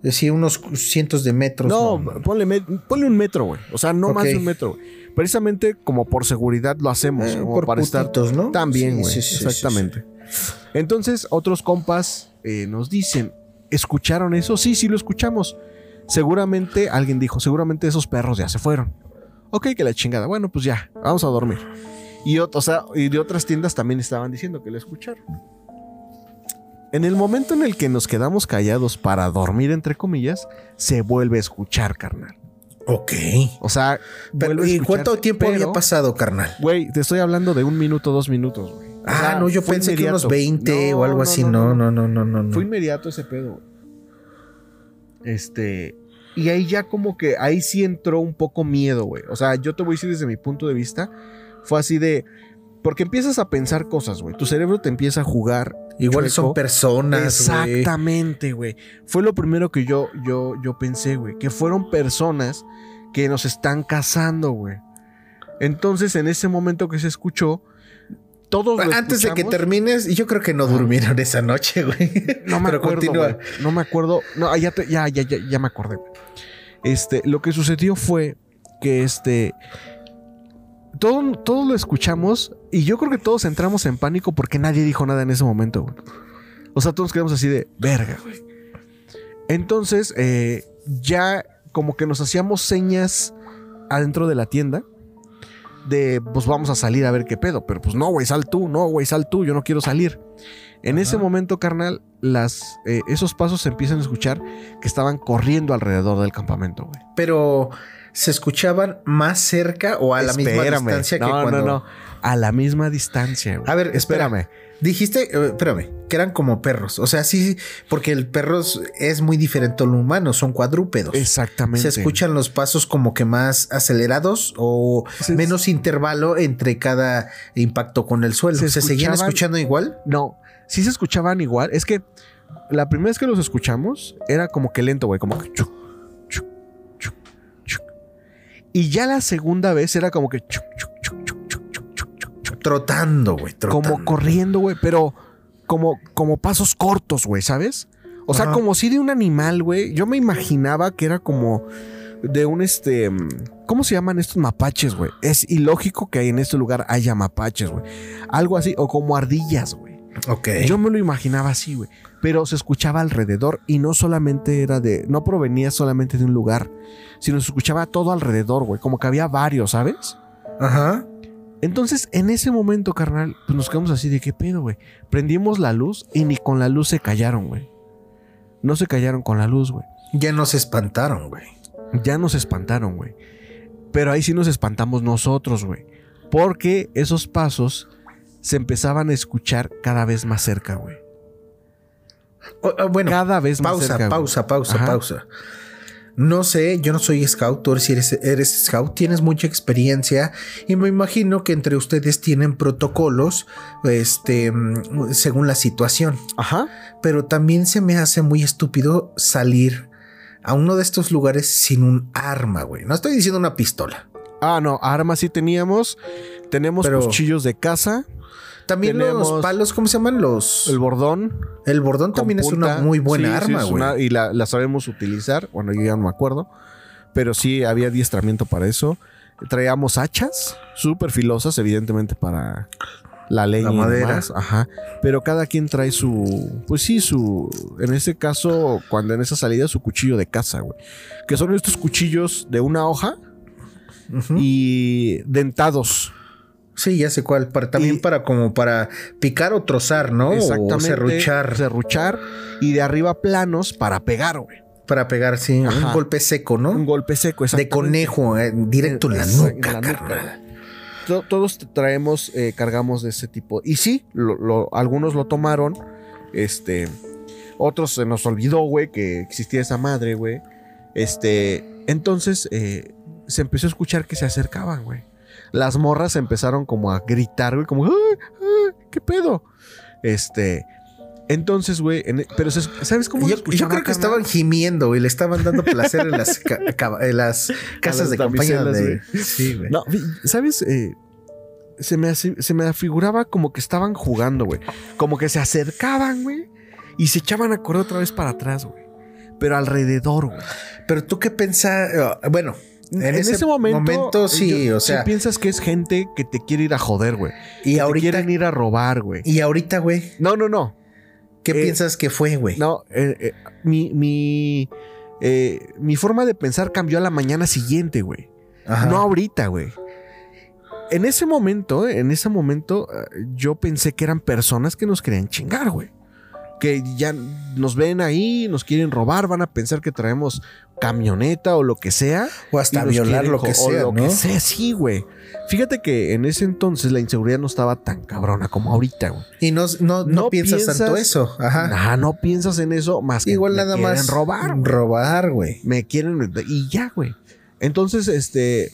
Speaker 3: decía unos cientos de metros.
Speaker 2: No, ponle, ponle un metro, güey. O sea, no más de un metro, güey. Precisamente como por seguridad lo hacemos,
Speaker 3: Eh,
Speaker 2: como
Speaker 3: por
Speaker 2: para estar
Speaker 3: ¿no?
Speaker 2: También, güey.
Speaker 3: sí, sí, sí,
Speaker 2: Exactamente. Entonces, otros compas eh, nos dicen, ¿escucharon eso? Sí, sí lo escuchamos. Seguramente, alguien dijo, seguramente esos perros ya se fueron. Ok, que la chingada. Bueno, pues ya, vamos a dormir. Y, o sea, y de otras tiendas también estaban diciendo que lo escucharon. En el momento en el que nos quedamos callados para dormir, entre comillas, se vuelve a escuchar, carnal.
Speaker 3: Ok.
Speaker 2: O sea,
Speaker 3: Pero, ¿Y cuánto tiempo había pasado, carnal?
Speaker 2: Güey, te estoy hablando de un minuto, dos minutos, güey. O
Speaker 3: Ah,
Speaker 2: sea,
Speaker 3: no, yo pensé que unos
Speaker 2: inmediato.
Speaker 3: 20 o algo
Speaker 2: no,
Speaker 3: así.
Speaker 2: no,
Speaker 3: No,
Speaker 2: no,
Speaker 3: no, no, no.
Speaker 2: Fue inmediato ese pedo. Este. Y ahí ya como que ahí sí entró un poco miedo, güey. O sea, yo te voy a decir desde mi punto de vista. Fue así de. Porque empiezas a pensar cosas, güey. Tu cerebro te empieza a jugar.
Speaker 3: Igual
Speaker 2: chueco.
Speaker 3: son personas.
Speaker 2: Exactamente, güey. Fue lo primero que yo, yo, yo pensé, güey. Que fueron personas que nos están cazando, güey. Entonces, en ese momento que se escuchó, todos
Speaker 3: Antes de que termines, yo creo que no durmieron esa noche, güey.
Speaker 2: No me
Speaker 3: Pero
Speaker 2: acuerdo,
Speaker 3: continúa.
Speaker 2: No me acuerdo. No, ah, ya, te- ya, ya, ya, ya me acordé. Este, lo que sucedió fue que este. Todo, todos lo escuchamos y yo creo que todos entramos en pánico porque nadie dijo nada en ese momento. güey. O sea, todos quedamos así de verga, güey. Entonces, eh, ya como que nos hacíamos señas adentro de la tienda de pues vamos a salir a ver qué pedo. Pero pues no, güey, sal tú, no, güey, sal tú, yo no quiero salir. En
Speaker 3: Ajá.
Speaker 2: ese momento, carnal, las, eh, esos pasos se empiezan a escuchar que estaban corriendo alrededor del campamento, güey.
Speaker 3: Pero se escuchaban más cerca o a la misma distancia que
Speaker 2: no,
Speaker 3: cuando.
Speaker 2: No, no, A la misma distancia, güey.
Speaker 3: A ver,
Speaker 2: espérame.
Speaker 3: Dijiste, eh, espérame, que eran como perros. O sea, sí, porque el perro es- muy diferente al humano, son cuadrúpedos.
Speaker 2: Exactamente.
Speaker 3: Se escuchan los pasos como que más acelerados o
Speaker 2: Se-
Speaker 3: menos intervalo entre cada impacto con el suelo.
Speaker 2: Se
Speaker 3: ¿Se, seguían escuchando igual?
Speaker 2: No, sí se escuchaban igual. Es que la primera vez que los escuchamos era como que lento, güey. Como que chuc, chuc, chuc, chuc. Y ya la segunda vez era como que chuc, chuc,
Speaker 3: Trotando, güey. Trotando.
Speaker 2: como corriendo, güey, pero como, como pasos cortos, güey, ¿sabes? O sea,
Speaker 3: Ajá.
Speaker 2: como si de un animal, güey. Yo me imaginaba que era como de un este. ¿Cómo se llaman estos mapaches, güey? Es ilógico que en este lugar haya mapaches, güey. Algo así, o como ardillas, güey.
Speaker 3: Ok.
Speaker 2: Yo me lo imaginaba así, güey. Pero se escuchaba alrededor y no solamente era de. No provenía solamente de un lugar, sino se escuchaba todo alrededor, güey. Como que había varios, ¿sabes?
Speaker 3: Ajá.
Speaker 2: Entonces, en ese momento, carnal, pues nos quedamos así de qué pedo, güey. Prendimos la luz y ni con la luz se callaron, güey. No se callaron con la luz, güey.
Speaker 3: Ya nos espantaron, güey.
Speaker 2: Ya nos espantaron, güey. Pero ahí sí nos espantamos nosotros, güey. Porque esos pasos se empezaban a escuchar cada vez más cerca, güey.
Speaker 3: Oh, oh, bueno,
Speaker 2: Cada vez más
Speaker 3: pausa,
Speaker 2: cerca, güey.
Speaker 3: pausa, pausa,
Speaker 2: Ajá.
Speaker 3: pausa. No sé, yo no soy scout, tú si eres, eres scout, tienes mucha experiencia y me imagino que entre ustedes tienen protocolos, este, mm, según la situación.
Speaker 2: Ajá.
Speaker 3: Pero también se me hace muy estúpido salir a uno de estos lugares sin un arma, güey. No estoy diciendo una pistola.
Speaker 2: Ah, no, armas sí teníamos. Tenemos
Speaker 3: Pero-
Speaker 2: cuchillos de caza.
Speaker 3: También los
Speaker 2: Tenemos-
Speaker 3: palos, ¿cómo se llaman? Los.
Speaker 2: El bordón.
Speaker 3: El bordón también es una muy buena
Speaker 2: Sí,
Speaker 3: arma, güey.
Speaker 2: y la, la sabemos utilizar. Bueno, yo ya no me acuerdo. Pero sí había adiestramiento para eso. Traíamos hachas súper filosas, evidentemente para la leña
Speaker 3: La
Speaker 2: y
Speaker 3: madera.
Speaker 2: demás. Ajá. Pero cada quien trae su. Pues sí, su. En ese caso, cuando en esa salida, su cuchillo de caza, güey. Que son estos cuchillos de una hoja y dentados.
Speaker 3: Sí, ya sé cuál. Para, también
Speaker 2: Y-
Speaker 3: para como para picar o trozar, ¿no?
Speaker 2: Exactamente.
Speaker 3: O serruchar.
Speaker 2: Serruchar. Y de arriba planos para pegar, güey.
Speaker 3: Para pegar, sí. Un golpe seco, ¿no?
Speaker 2: Un golpe seco,
Speaker 3: de
Speaker 2: exactamente.
Speaker 3: conejo, eh, directo en la nuca,
Speaker 2: en la nuca, Todos traemos, eh, cargamos de ese tipo. Y sí, lo- lo- algunos lo tomaron. Este. Otros se nos olvidó, güey, que existía esa madre, güey. Este. Entonces, eh, se empezó a escuchar que se acercaban, güey. Las morras empezaron como a gritar, güey, como, ¡ay, ay, qué pedo! Este. Entonces, güey, en- pero se- ¿sabes cómo
Speaker 3: Yo, yo creo que estaban gimiendo y le estaban dando placer en las, ca- ca- en las casas
Speaker 2: las
Speaker 3: de campaña. De... Sí, güey.
Speaker 2: No, ¿sabes? Eh, se, me se me afiguraba como que estaban jugando, güey. Como que se acercaban, güey. Y se echaban a correr otra vez para atrás, güey. Pero alrededor, güey.
Speaker 3: Pero tú qué pensás, Eh, bueno, en, ese, momento, sí, o sea,
Speaker 2: piensas que es gente que te quiere ir a joder, güey.
Speaker 3: y
Speaker 2: Que
Speaker 3: ahorita,
Speaker 2: te quieren ir a robar, güey.
Speaker 3: y ahorita, güey,
Speaker 2: No, no, no.
Speaker 3: ¿qué
Speaker 2: Eh,
Speaker 3: piensas que fue, güey?
Speaker 2: No, eh, eh, mi, mi, mi forma de pensar cambió a la mañana siguiente, güey. No ahorita, güey. En ese momento, en ese momento, yo pensé que eran personas que nos querían chingar, güey. Que ya nos ven ahí, nos quieren robar, van a pensar que traemos camioneta o lo que sea.
Speaker 3: o hasta violar
Speaker 2: quieren
Speaker 3: lo que
Speaker 2: o
Speaker 3: sea,
Speaker 2: lo
Speaker 3: ¿no?
Speaker 2: que sea, sí, güey. Fíjate que en ese entonces la inseguridad no estaba tan cabrona como ahorita, güey.
Speaker 3: Y no, no, no,
Speaker 2: No
Speaker 3: piensas,
Speaker 2: piensas-
Speaker 3: tanto eso. Ajá.
Speaker 2: Nah, no piensas en eso más que
Speaker 3: Igual
Speaker 2: me
Speaker 3: nada
Speaker 2: quieren
Speaker 3: más
Speaker 2: robar, güey.
Speaker 3: robar, güey.
Speaker 2: Me quieren. Y ya, güey. Entonces, este.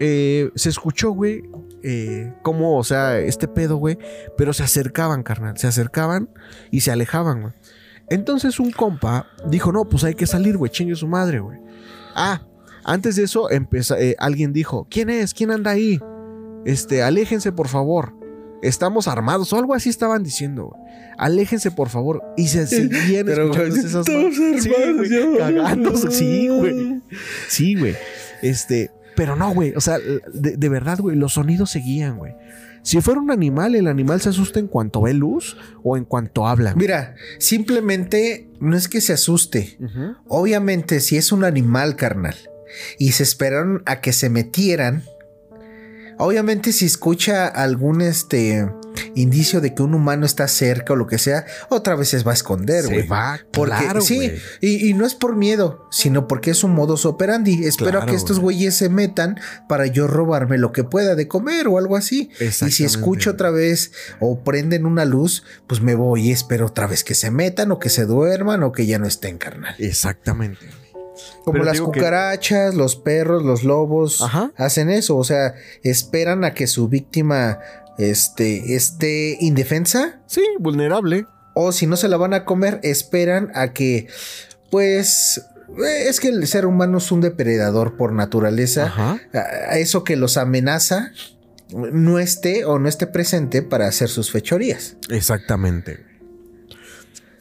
Speaker 2: eh, se escuchó, güey. Eh, como, o sea, este pedo, güey. Pero se acercaban, carnal. Se acercaban y se alejaban, güey. Entonces un compa dijo: No, pues hay que salir, güey. Chingue su madre, güey. Ah, antes de eso, empeza- eh, alguien dijo: ¿Quién es? ¿Quién anda ahí? Este, aléjense, por favor. Estamos armados o algo así estaban diciendo, güey. Aléjense, por favor. Y se seguían
Speaker 3: Pero,
Speaker 2: esas
Speaker 3: estamos
Speaker 2: güey. Sí, güey. Sí, güey. Este, pero no, güey. O sea, de, de verdad, güey, los sonidos seguían, güey. Si fuera un animal, el animal se asusta en cuanto ve luz o en cuanto habla. güey.
Speaker 3: Mira, simplemente no es que se asuste. Obviamente, si es un animal, carnal, y se esperaron a que se metieran, obviamente si escucha algún este indicio de que un humano está cerca o lo que sea, otra vez se va a esconder, güey.
Speaker 2: va,
Speaker 3: Porque
Speaker 2: claro,
Speaker 3: sí, y, y no es por miedo, sino porque es un modus operandi. Espero a
Speaker 2: Claro,
Speaker 3: que estos
Speaker 2: güey.
Speaker 3: güeyes se metan para yo robarme lo que pueda de comer o algo así. Y si escucho otra vez o prenden una luz, pues me voy y espero otra vez que se metan o que se duerman o que ya no estén, carnal.
Speaker 2: Exactamente.
Speaker 3: Como
Speaker 2: Pero
Speaker 3: las
Speaker 2: que-
Speaker 3: cucarachas, los perros, los lobos
Speaker 2: Ajá.
Speaker 3: hacen eso, o sea, esperan a que su víctima este, esté indefensa
Speaker 2: Sí, vulnerable.
Speaker 3: o si no se la van a comer, esperan a que, pues, eh, es que el ser humano es un depredador por naturaleza,
Speaker 2: Ajá.
Speaker 3: a eso que los amenaza no esté o no esté presente para hacer sus fechorías.
Speaker 2: Exactamente.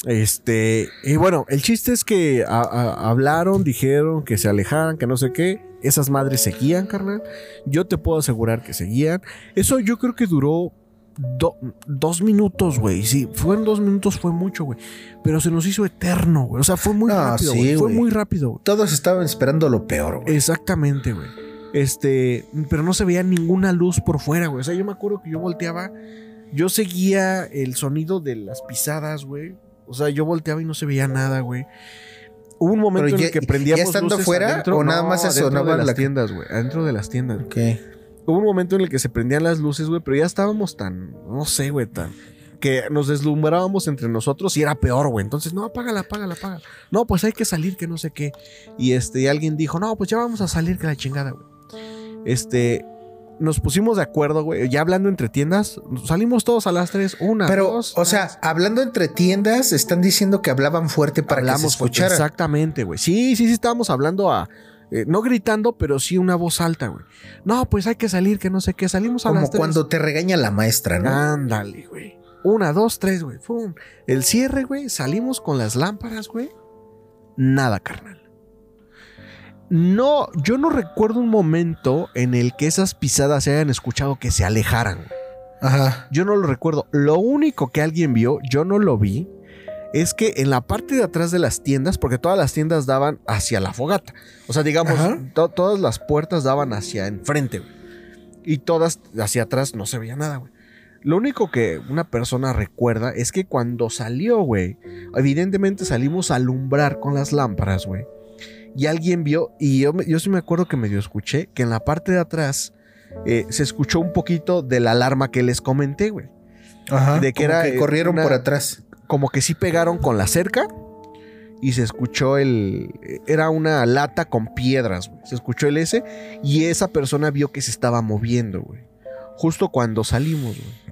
Speaker 2: Este, y bueno, el chiste es que a- a- hablaron, dijeron que se alejaran, que no sé qué. Esas madres seguían, carnal. Yo te puedo asegurar que seguían. Eso yo creo que duró do- dos minutos, güey. Sí, fueron dos minutos, fue mucho, güey. Pero se nos hizo eterno, güey. O sea, fue muy
Speaker 3: No,
Speaker 2: rápido,
Speaker 3: sí.
Speaker 2: Fue muy rápido.
Speaker 3: Todos estaban esperando lo peor, güey.
Speaker 2: Exactamente, güey. Este, pero no se veía ninguna luz por fuera, güey. O sea, yo me acuerdo que yo volteaba, yo seguía el sonido de las pisadas, güey. O sea, yo volteaba y no se veía nada, güey. Hubo un momento
Speaker 3: Pero
Speaker 2: en
Speaker 3: ya-
Speaker 2: el que prendíamos
Speaker 3: ya estando
Speaker 2: luces
Speaker 3: fuera,
Speaker 2: adentro.
Speaker 3: o nada más se sonaba
Speaker 2: de las
Speaker 3: la-
Speaker 2: tiendas, güey. Adentro de las tiendas.
Speaker 3: Ok.
Speaker 2: Hubo un momento en el que se prendían las luces, güey, pero ya estábamos tan, no sé, güey, tan que nos deslumbrábamos entre nosotros y era peor, güey. Entonces, no, apágala, apágala, apágala. No, pues hay que salir, que no sé qué. Y este, y alguien dijo, no, pues ya vamos a salir, que la chingada, güey. Este, nos pusimos de acuerdo, güey. Ya hablando entre tiendas, salimos todos a las tres, una,
Speaker 3: Pero,
Speaker 2: dos.
Speaker 3: o sea, hablando entre tiendas, están diciendo que hablaban fuerte para que se
Speaker 2: hablamos
Speaker 3: escuchara.
Speaker 2: Exactamente, güey. Sí, sí, sí, estábamos hablando a. eh, no gritando, pero sí una voz alta, güey. No, pues hay que salir, que no sé qué. Salimos a
Speaker 3: Como
Speaker 2: las tres.
Speaker 3: cuando te regaña la maestra, ¿no?
Speaker 2: Ándale, güey. Una, dos, tres, güey. Fum. El cierre, güey. Salimos con las lámparas, güey. Nada, carnal. No, yo no recuerdo un momento en el que esas pisadas se hayan escuchado que se alejaran.
Speaker 3: Ajá.
Speaker 2: Yo no lo recuerdo. Lo único que alguien vio, yo no lo vi, es que en la parte de atrás de las tiendas, porque todas las tiendas daban hacia la fogata. O sea, digamos, to- todas las puertas daban hacia enfrente, güey. Y todas hacia atrás no se veía nada, güey. Lo único que una persona recuerda es que cuando salió, güey, evidentemente salimos a alumbrar con las lámparas, güey. Y alguien vio, y yo, sí me acuerdo que medio escuché, que en la parte de atrás eh, se escuchó un poquito de la alarma que les comenté, güey
Speaker 3: Ajá.
Speaker 2: de que
Speaker 3: como
Speaker 2: era,
Speaker 3: que
Speaker 2: eh,
Speaker 3: corrieron
Speaker 2: una-
Speaker 3: por atrás.
Speaker 2: como que sí pegaron con la cerca y se escuchó el era una lata con piedras, güey. Se escuchó el S y esa persona vio que se estaba moviendo, güey. Justo cuando salimos, güey.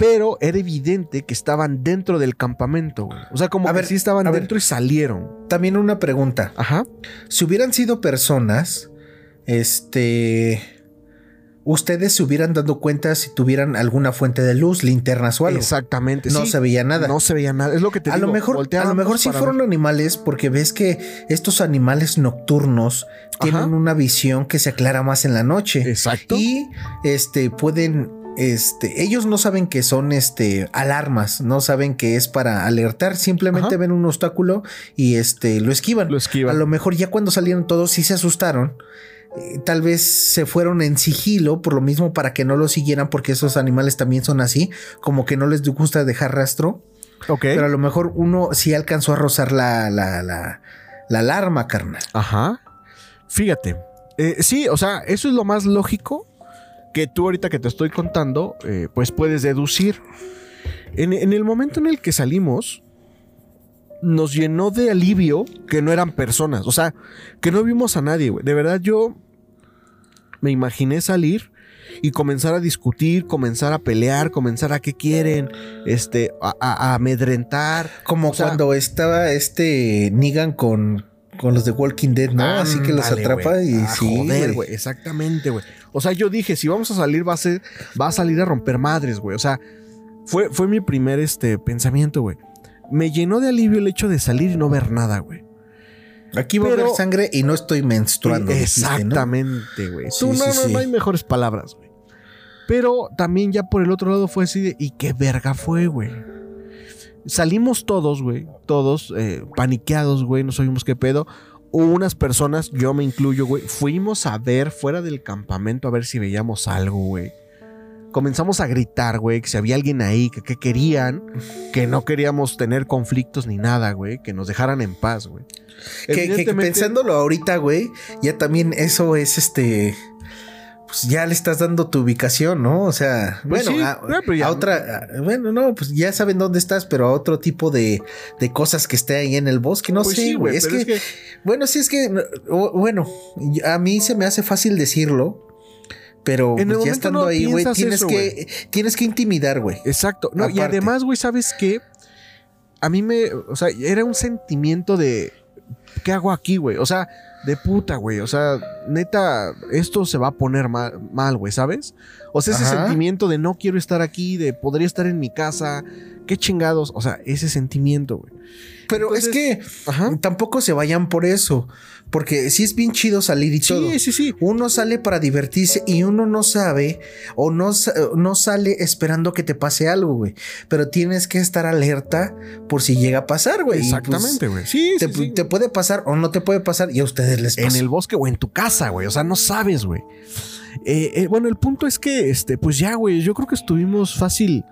Speaker 2: Pero era evidente que estaban dentro del campamento, güey. O sea, como
Speaker 3: A
Speaker 2: que
Speaker 3: ver,
Speaker 2: sí estaban
Speaker 3: ver.
Speaker 2: dentro y salieron.
Speaker 3: También una pregunta.
Speaker 2: Ajá.
Speaker 3: Si hubieran sido personas, este. Ustedes se hubieran dado cuenta si tuvieran alguna fuente de luz, linternas o algo.
Speaker 2: Exactamente.
Speaker 3: No
Speaker 2: sí.
Speaker 3: se veía nada.
Speaker 2: No se veía nada. Es lo que te
Speaker 3: a
Speaker 2: digo.
Speaker 3: lo mejor, a lo mejor sí fueron animales, porque ves que estos animales nocturnos tienen
Speaker 2: Ajá.
Speaker 3: una visión que se aclara más en la noche.
Speaker 2: Exacto.
Speaker 3: Y este pueden. Este, ellos no saben que son este alarmas, no saben que es para alertar, simplemente
Speaker 2: Ajá.
Speaker 3: ven un obstáculo y este lo esquivan.
Speaker 2: Lo esquivan.
Speaker 3: A lo mejor ya cuando salieron todos sí se asustaron. eh, Tal vez se fueron en sigilo por lo mismo para que no lo siguieran porque esos animales también son así, como que no les gusta dejar rastro. Pero a lo mejor uno sí alcanzó a rozar la, la, la, la alarma, carnal.
Speaker 2: Ajá. Fíjate. Eh, sí, o sea, eso es lo más lógico que tú ahorita que te estoy contando, eh, pues puedes deducir. En, en el momento en el que salimos, nos llenó de alivio que no eran personas. O sea, que no vimos a nadie, güey. De verdad, yo me imaginé salir y comenzar a discutir, comenzar a pelear, comenzar a qué quieren, este, a, a- a amedrentar.
Speaker 3: Como
Speaker 2: O sea-
Speaker 3: cuando estaba este Negan con, con los de Walking Dead, ¿no? Así que los atrapa y
Speaker 2: Ah,
Speaker 3: sí.
Speaker 2: Joder,
Speaker 3: güey.
Speaker 2: Exactamente, güey. O sea, yo dije, si vamos a salir, va a ser, va a salir a romper madres, güey. O sea, fue, fue mi primer este, pensamiento, güey. Me llenó de alivio el hecho de salir y no ver nada, güey.
Speaker 3: Aquí va a haber sangre y no estoy menstruando.
Speaker 2: Exactamente, güey.
Speaker 3: Sí,
Speaker 2: Tú, no,
Speaker 3: sí,
Speaker 2: no,
Speaker 3: sí.
Speaker 2: no hay mejores palabras, güey. Pero también ya por el otro lado fue así de, ¿y qué verga fue, güey? Salimos todos, güey, todos eh, paniqueados, güey, no sabíamos qué pedo. Unas personas, yo me incluyo, güey, fuimos a ver fuera del campamento a ver si veíamos algo, güey. Comenzamos a gritar, güey, que si había alguien ahí, que qué querían, que no queríamos tener conflictos ni nada, güey, que nos dejaran en paz, güey.
Speaker 3: Que, que pensándolo ahorita, güey, ya también eso es este. Pues ya le estás dando tu ubicación, ¿no? O sea,
Speaker 2: Pues
Speaker 3: bueno,
Speaker 2: sí,
Speaker 3: a,
Speaker 2: pero ya-
Speaker 3: a otra, a- bueno, no, pues ya saben dónde estás, pero a otro tipo de, de cosas que esté ahí en el bosque, no
Speaker 2: Pues
Speaker 3: sé,
Speaker 2: sí,
Speaker 3: güey. es, que, bueno, sí es que, bueno, a mí se me hace fácil decirlo, pero
Speaker 2: En
Speaker 3: pues, ya estando
Speaker 2: no
Speaker 3: ahí, güey, tienes
Speaker 2: eso,
Speaker 3: que, tienes que intimidar, güey.
Speaker 2: Exacto. No, y además, güey, ¿sabes qué? A mí me. O sea, era un sentimiento de. ¿Qué hago aquí, güey? O sea, de puta, güey. O sea, neta, esto se va a poner mal, mal, güey, ¿sabes? O sea, ese
Speaker 3: Ajá.
Speaker 2: sentimiento de no quiero estar aquí, de podría estar en mi casa. Qué chingados. O sea, ese sentimiento, güey.
Speaker 3: Pero es que
Speaker 2: Ajá.
Speaker 3: tampoco se vayan por eso, porque sí es bien chido salir y todo.
Speaker 2: Sí, sí, sí.
Speaker 3: Uno sale para divertirse y uno no sabe o no, no sale esperando que te pase algo, güey. Pero tienes que estar alerta por si llega a pasar, güey. Pues,
Speaker 2: Exactamente, güey. Sí,
Speaker 3: te,
Speaker 2: sí, sí.
Speaker 3: te puede pasar o no te puede pasar y a ustedes les pasa.
Speaker 2: en el bosque o en tu casa, güey. O sea, no sabes, güey. Eh, eh, bueno, el punto es que, este, pues ya, güey, yo creo que estuvimos fácil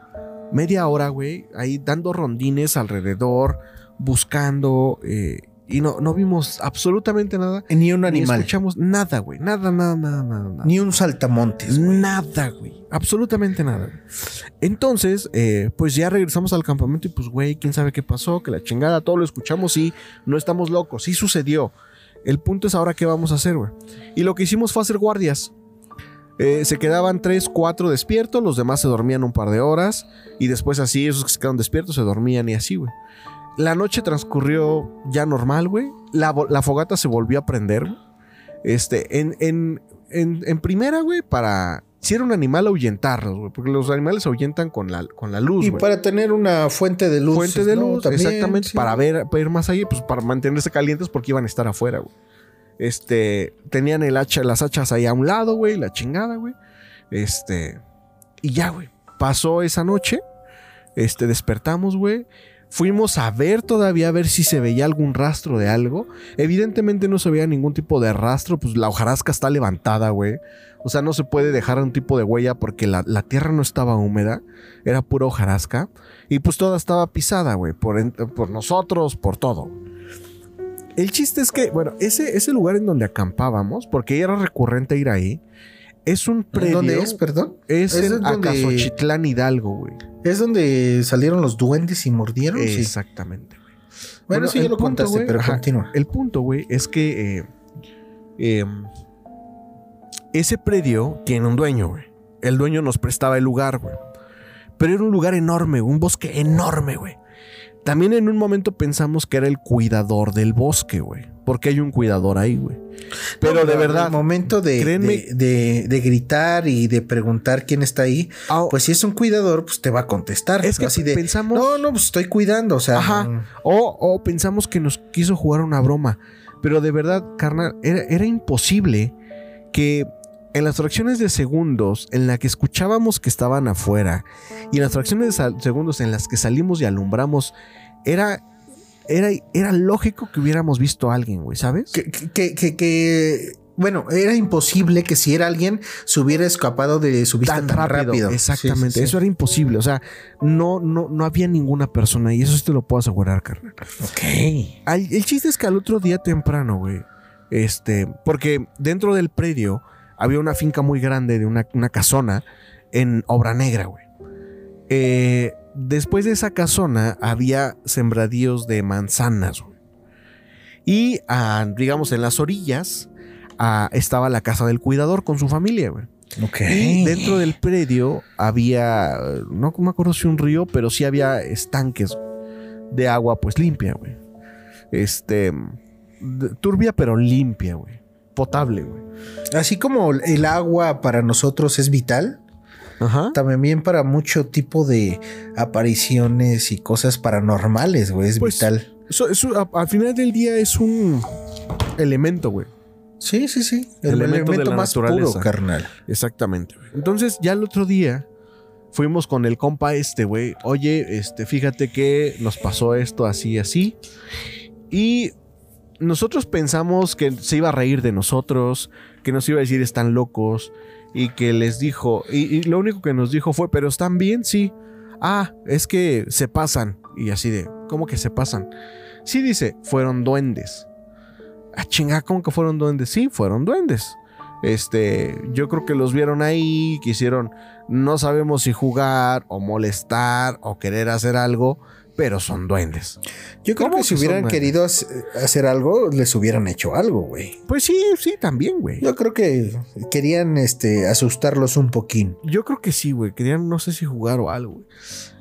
Speaker 2: media hora, güey, ahí dando rondines alrededor, buscando. eh, Y no, no vimos absolutamente nada.
Speaker 3: Ni un
Speaker 2: Ni
Speaker 3: animal.
Speaker 2: escuchamos nada, güey. Nada, nada, nada, nada. nada.
Speaker 3: Ni un saltamontes. güey.
Speaker 2: Nada, güey. Absolutamente nada. Entonces, eh, pues ya regresamos al campamento y pues, güey, quién sabe qué pasó, que la chingada, todo lo escuchamos y no estamos locos. Sí sucedió. El punto es ahora qué vamos a hacer, güey. Y lo que hicimos fue hacer guardias. Eh, se quedaban tres, cuatro despiertos, los demás se dormían un par de horas y después así, esos que se quedaron despiertos se dormían y así, güey. La noche transcurrió ya normal, güey. La, fogata se volvió a prender. Este, en, en, en, en primera, güey, para... Si era un animal, ahuyentarlos, güey. Porque los animales ahuyentan con la, con la luz,
Speaker 3: Y para tener una fuente de luz.
Speaker 2: Fuente de
Speaker 3: ¿no?
Speaker 2: luz,
Speaker 3: También,
Speaker 2: exactamente.
Speaker 3: sí.
Speaker 2: Para ver, para ir más allá, pues para mantenerse calientes porque iban a estar afuera, güey. Este, tenían el hacha, las hachas ahí a un lado, güey, la chingada, güey. Este, y ya, güey. Pasó esa noche. Este, despertamos, güey. Fuimos a ver todavía a ver si se veía algún rastro de algo. Evidentemente no se veía ningún tipo de rastro, pues la hojarasca está levantada, güey. O sea, no se puede dejar un tipo de huella porque la, la tierra no estaba húmeda, era pura hojarasca. Y pues toda estaba pisada, güey, por, por nosotros, por todo. El chiste es que, bueno, ese, ese lugar en donde acampábamos, porque era recurrente ir ahí, es un predio.
Speaker 3: ¿Dónde es, perdón?
Speaker 2: Es,
Speaker 3: ¿Es
Speaker 2: en
Speaker 3: donde-
Speaker 2: Acasochitlán Hidalgo, güey.
Speaker 3: ¿Es donde salieron los duendes y mordieron? Sí.
Speaker 2: Exactamente, güey.
Speaker 3: Bueno, sí, ya lo
Speaker 2: punto,
Speaker 3: contaste, pero
Speaker 2: ajá,
Speaker 3: continúa.
Speaker 2: El punto, güey, es que eh, eh, ese predio tiene un dueño, güey. El dueño nos prestaba el lugar, güey. Pero era un lugar enorme, un bosque enorme, güey. También en un momento pensamos que era el cuidador del bosque, güey. Porque hay un cuidador ahí, güey. Pero
Speaker 3: No,
Speaker 2: de verdad,
Speaker 3: momento de,
Speaker 2: créanme-
Speaker 3: de, de- de gritar y de preguntar quién está ahí,
Speaker 2: ah,
Speaker 3: pues si es un cuidador, pues te va a contestar.
Speaker 2: es que
Speaker 3: así de.
Speaker 2: pensamos...
Speaker 3: No, no, pues estoy cuidando. O sea,
Speaker 2: Ajá. O, o pensamos que nos quiso jugar una broma. Pero de verdad, carnal, era, era imposible que en las fracciones de segundos en la que escuchábamos que estaban afuera y en las fracciones de segundos en las que salimos y alumbramos, era, era, era lógico que hubiéramos visto a alguien, güey, ¿sabes?
Speaker 3: que, que, que- que- bueno, era imposible que si era alguien se hubiera escapado de su vista tan, rápido.
Speaker 2: Exactamente,
Speaker 3: Sí, sí, sí.
Speaker 2: eso era imposible. O sea, no, no, no había ninguna persona y eso sí te lo puedo asegurar, carnal.
Speaker 3: Ok.
Speaker 2: Al- el chiste es que al otro día temprano, güey. Este, porque dentro del predio había una finca muy grande de una, una casona en Obra Negra, güey. Eh, después de esa casona había sembradíos de manzanas, güey. Y, ah, digamos, en las orillas ah, estaba la casa del cuidador con su familia, güey. Y dentro del predio había, no me acuerdo si un río, pero sí había estanques de agua pues limpia, güey. Este, turbia pero limpia, güey. Potable, güey.
Speaker 3: Así como el agua para nosotros es vital,
Speaker 2: Ajá.
Speaker 3: también para mucho tipo de apariciones y cosas paranormales, güey, es
Speaker 2: Pues,
Speaker 3: vital.
Speaker 2: Eso- eso, a- al final del día es un elemento, güey.
Speaker 3: Sí, sí, sí. El
Speaker 2: elemento
Speaker 3: elemento,
Speaker 2: de la
Speaker 3: más
Speaker 2: naturaleza.
Speaker 3: puro, carnal.
Speaker 2: Exactamente, güey. Entonces, ya el otro día fuimos con el compa este, güey. Oye, este, fíjate que nos pasó esto así, así. Y nosotros pensamos que se iba a reír de nosotros, que nos iba a decir están locos. Y que les dijo, y, lo único que nos dijo fue, pero están bien, sí. Ah, es que se pasan. Y así de, ¿cómo que se pasan? Sí, dice, fueron duendes. Ah, chinga, ¿cómo que fueron duendes? Sí, fueron duendes. Este, yo creo que los vieron ahí, quisieron, no sabemos si jugar o molestar o querer hacer algo, pero son duendes.
Speaker 3: Yo creo
Speaker 2: ¿Cómo
Speaker 3: que si
Speaker 2: que
Speaker 3: hubieran querido hac- hacer algo, les hubieran hecho algo, güey.
Speaker 2: Pues sí, sí, también, güey.
Speaker 3: Yo creo que querían este, asustarlos un poquín.
Speaker 2: Yo creo que sí, güey. Querían, no sé si jugar o algo, güey.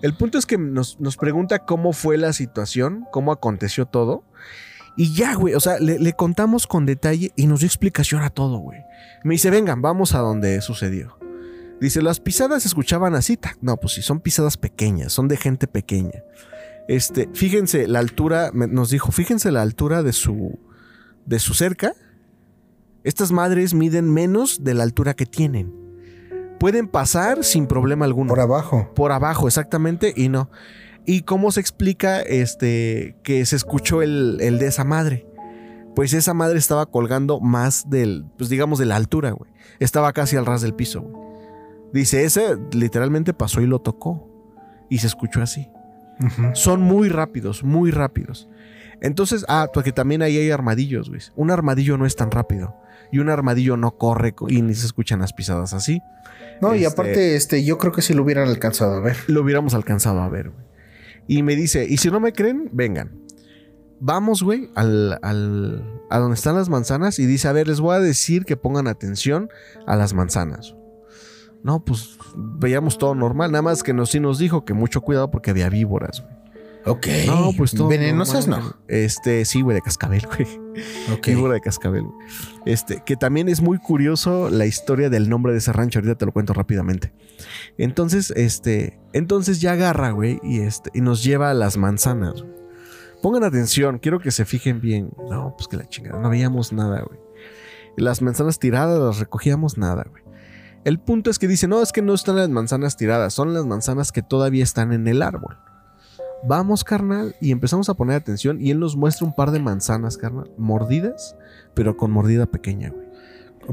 Speaker 2: El punto es que nos, nos pregunta cómo fue la situación, cómo aconteció todo. Y ya, güey. O sea, le, le contamos con detalle y nos dio explicación a todo, güey. Me dice, vengan, vamos a donde sucedió. Dice, las pisadas se escuchaban así. No, pues sí, son pisadas pequeñas, son de gente pequeña. Este, fíjense la altura, nos dijo, fíjense la altura de su, de su cerca. Estas madres miden menos de la altura que tienen. Pueden pasar sin problema alguno.
Speaker 3: Por abajo.
Speaker 2: Por abajo, exactamente, y no. ¿Y cómo se explica este que se escuchó el, el de esa madre? Pues esa madre estaba colgando más del, pues digamos, de la altura, güey. Estaba casi al ras del piso, güey. Dice, ese literalmente pasó y lo tocó. Y se escuchó así. Son muy rápidos, muy rápidos. Entonces, ah, porque también ahí hay armadillos, güey. Un armadillo no es tan rápido. Y un armadillo no corre co- y ni se escuchan las pisadas así.
Speaker 3: No, y
Speaker 2: Este-
Speaker 3: aparte, este, yo creo que si lo hubieran alcanzado a ver.
Speaker 2: Lo hubiéramos alcanzado a ver, güey. Y me dice, y si no me creen, vengan. Vamos, güey, al, al- a donde están las manzanas y dice, a ver, les voy a decir que pongan atención a las manzanas. No, pues veíamos todo normal, nada más que nos, sí nos dijo que mucho cuidado porque había víboras, güey.
Speaker 3: Ok.
Speaker 2: No, pues todo
Speaker 3: Venenosas
Speaker 2: normal,
Speaker 3: no.
Speaker 2: Este, sí, güey, de cascabel, güey.
Speaker 3: Ok.
Speaker 2: Víbora de cascabel, güey. Este, que también es muy curioso la historia del nombre de ese rancho. Ahorita te lo cuento rápidamente. Entonces, este, entonces ya agarra, güey, y este, y nos lleva a las manzanas. güey. Pongan atención, quiero que se fijen bien. No, pues que la chingada, no veíamos nada, güey. Las manzanas tiradas las recogíamos nada, güey. El punto es que dice, no, es que no están las manzanas tiradas, son las manzanas que todavía están en el árbol. Vamos, carnal, y empezamos a poner atención y él nos muestra un par de manzanas, carnal, mordidas, pero con mordida pequeña, güey.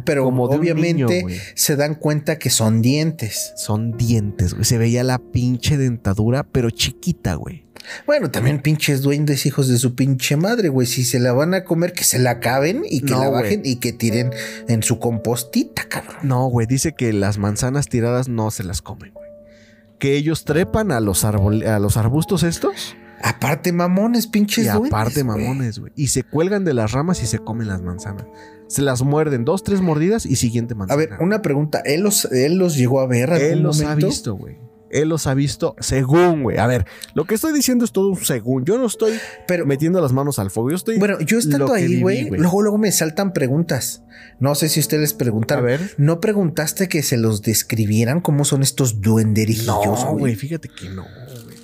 Speaker 3: Pero
Speaker 2: Como
Speaker 3: obviamente
Speaker 2: niño,
Speaker 3: se dan cuenta que son dientes.
Speaker 2: Son dientes, güey. Se veía la pinche dentadura, pero chiquita, güey.
Speaker 3: Bueno, también pinches duendes, hijos de su pinche madre, güey. Si se la van a comer, que se la acaben y que
Speaker 2: No,
Speaker 3: la bajen y que tiren en su compostita, cabrón.
Speaker 2: No, güey, dice que las manzanas tiradas no se las comen, güey. Que ellos trepan a los, a arbustos estos
Speaker 3: Aparte, mamones, pinches
Speaker 2: y
Speaker 3: duendes.
Speaker 2: aparte mamones, güey. Y se cuelgan de las ramas y se comen las manzanas. Se las muerden dos, tres mordidas y siguiente
Speaker 3: A
Speaker 2: manzana.
Speaker 3: ver, una pregunta. ¿Él los, él los llegó a ver algún
Speaker 2: Él los
Speaker 3: momento?
Speaker 2: ha visto, güey. Él los ha visto según, güey. A ver, lo que estoy diciendo es todo un según. Yo no estoy
Speaker 3: Pero,
Speaker 2: metiendo las manos al fuego. Yo estoy.
Speaker 3: bueno, yo estando ahí, güey, luego, luego me saltan preguntas. No sé si ustedes les
Speaker 2: a
Speaker 3: preguntaron.
Speaker 2: ver.
Speaker 3: ¿No preguntaste que se los describieran cómo son estos duenderillos,
Speaker 2: No,
Speaker 3: güey?
Speaker 2: güey, fíjate que no, güey.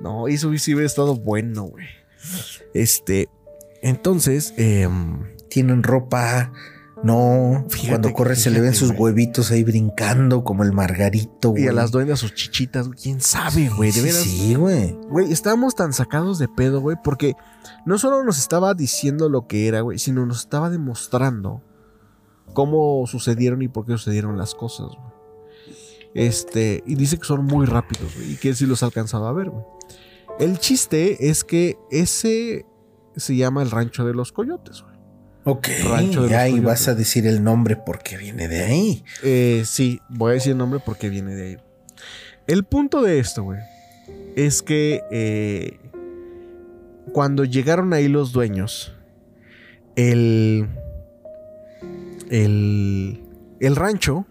Speaker 2: No, eso sí hubiera estado bueno, güey. Este, entonces, em,
Speaker 3: Tienen ropa. No,
Speaker 2: Fíjate
Speaker 3: cuando corre se le ven sus
Speaker 2: güey.
Speaker 3: huevitos ahí brincando como el margarito, güey.
Speaker 2: y a las duendas sus chichitas, güey, quién sabe, güey, de
Speaker 3: Sí,
Speaker 2: veras.
Speaker 3: Sí, güey.
Speaker 2: Güey, estábamos tan sacados de pedo, güey, porque no solo nos estaba diciendo lo que era, güey, sino nos estaba demostrando cómo sucedieron y por qué sucedieron las cosas, güey. Este, y dice que son muy rápidos, güey, y que él sí los ha alcanzado a ver, güey. El chiste es que ese se llama el rancho de los coyotes, güey.
Speaker 3: Ok.
Speaker 2: Rancho de los
Speaker 3: Ahí
Speaker 2: Coyotes.
Speaker 3: vas a decir el nombre porque viene de ahí.
Speaker 2: Eh, sí, voy a decir el nombre porque viene de ahí. El punto de esto, güey, es que eh, cuando llegaron ahí los dueños, el, el, el rancho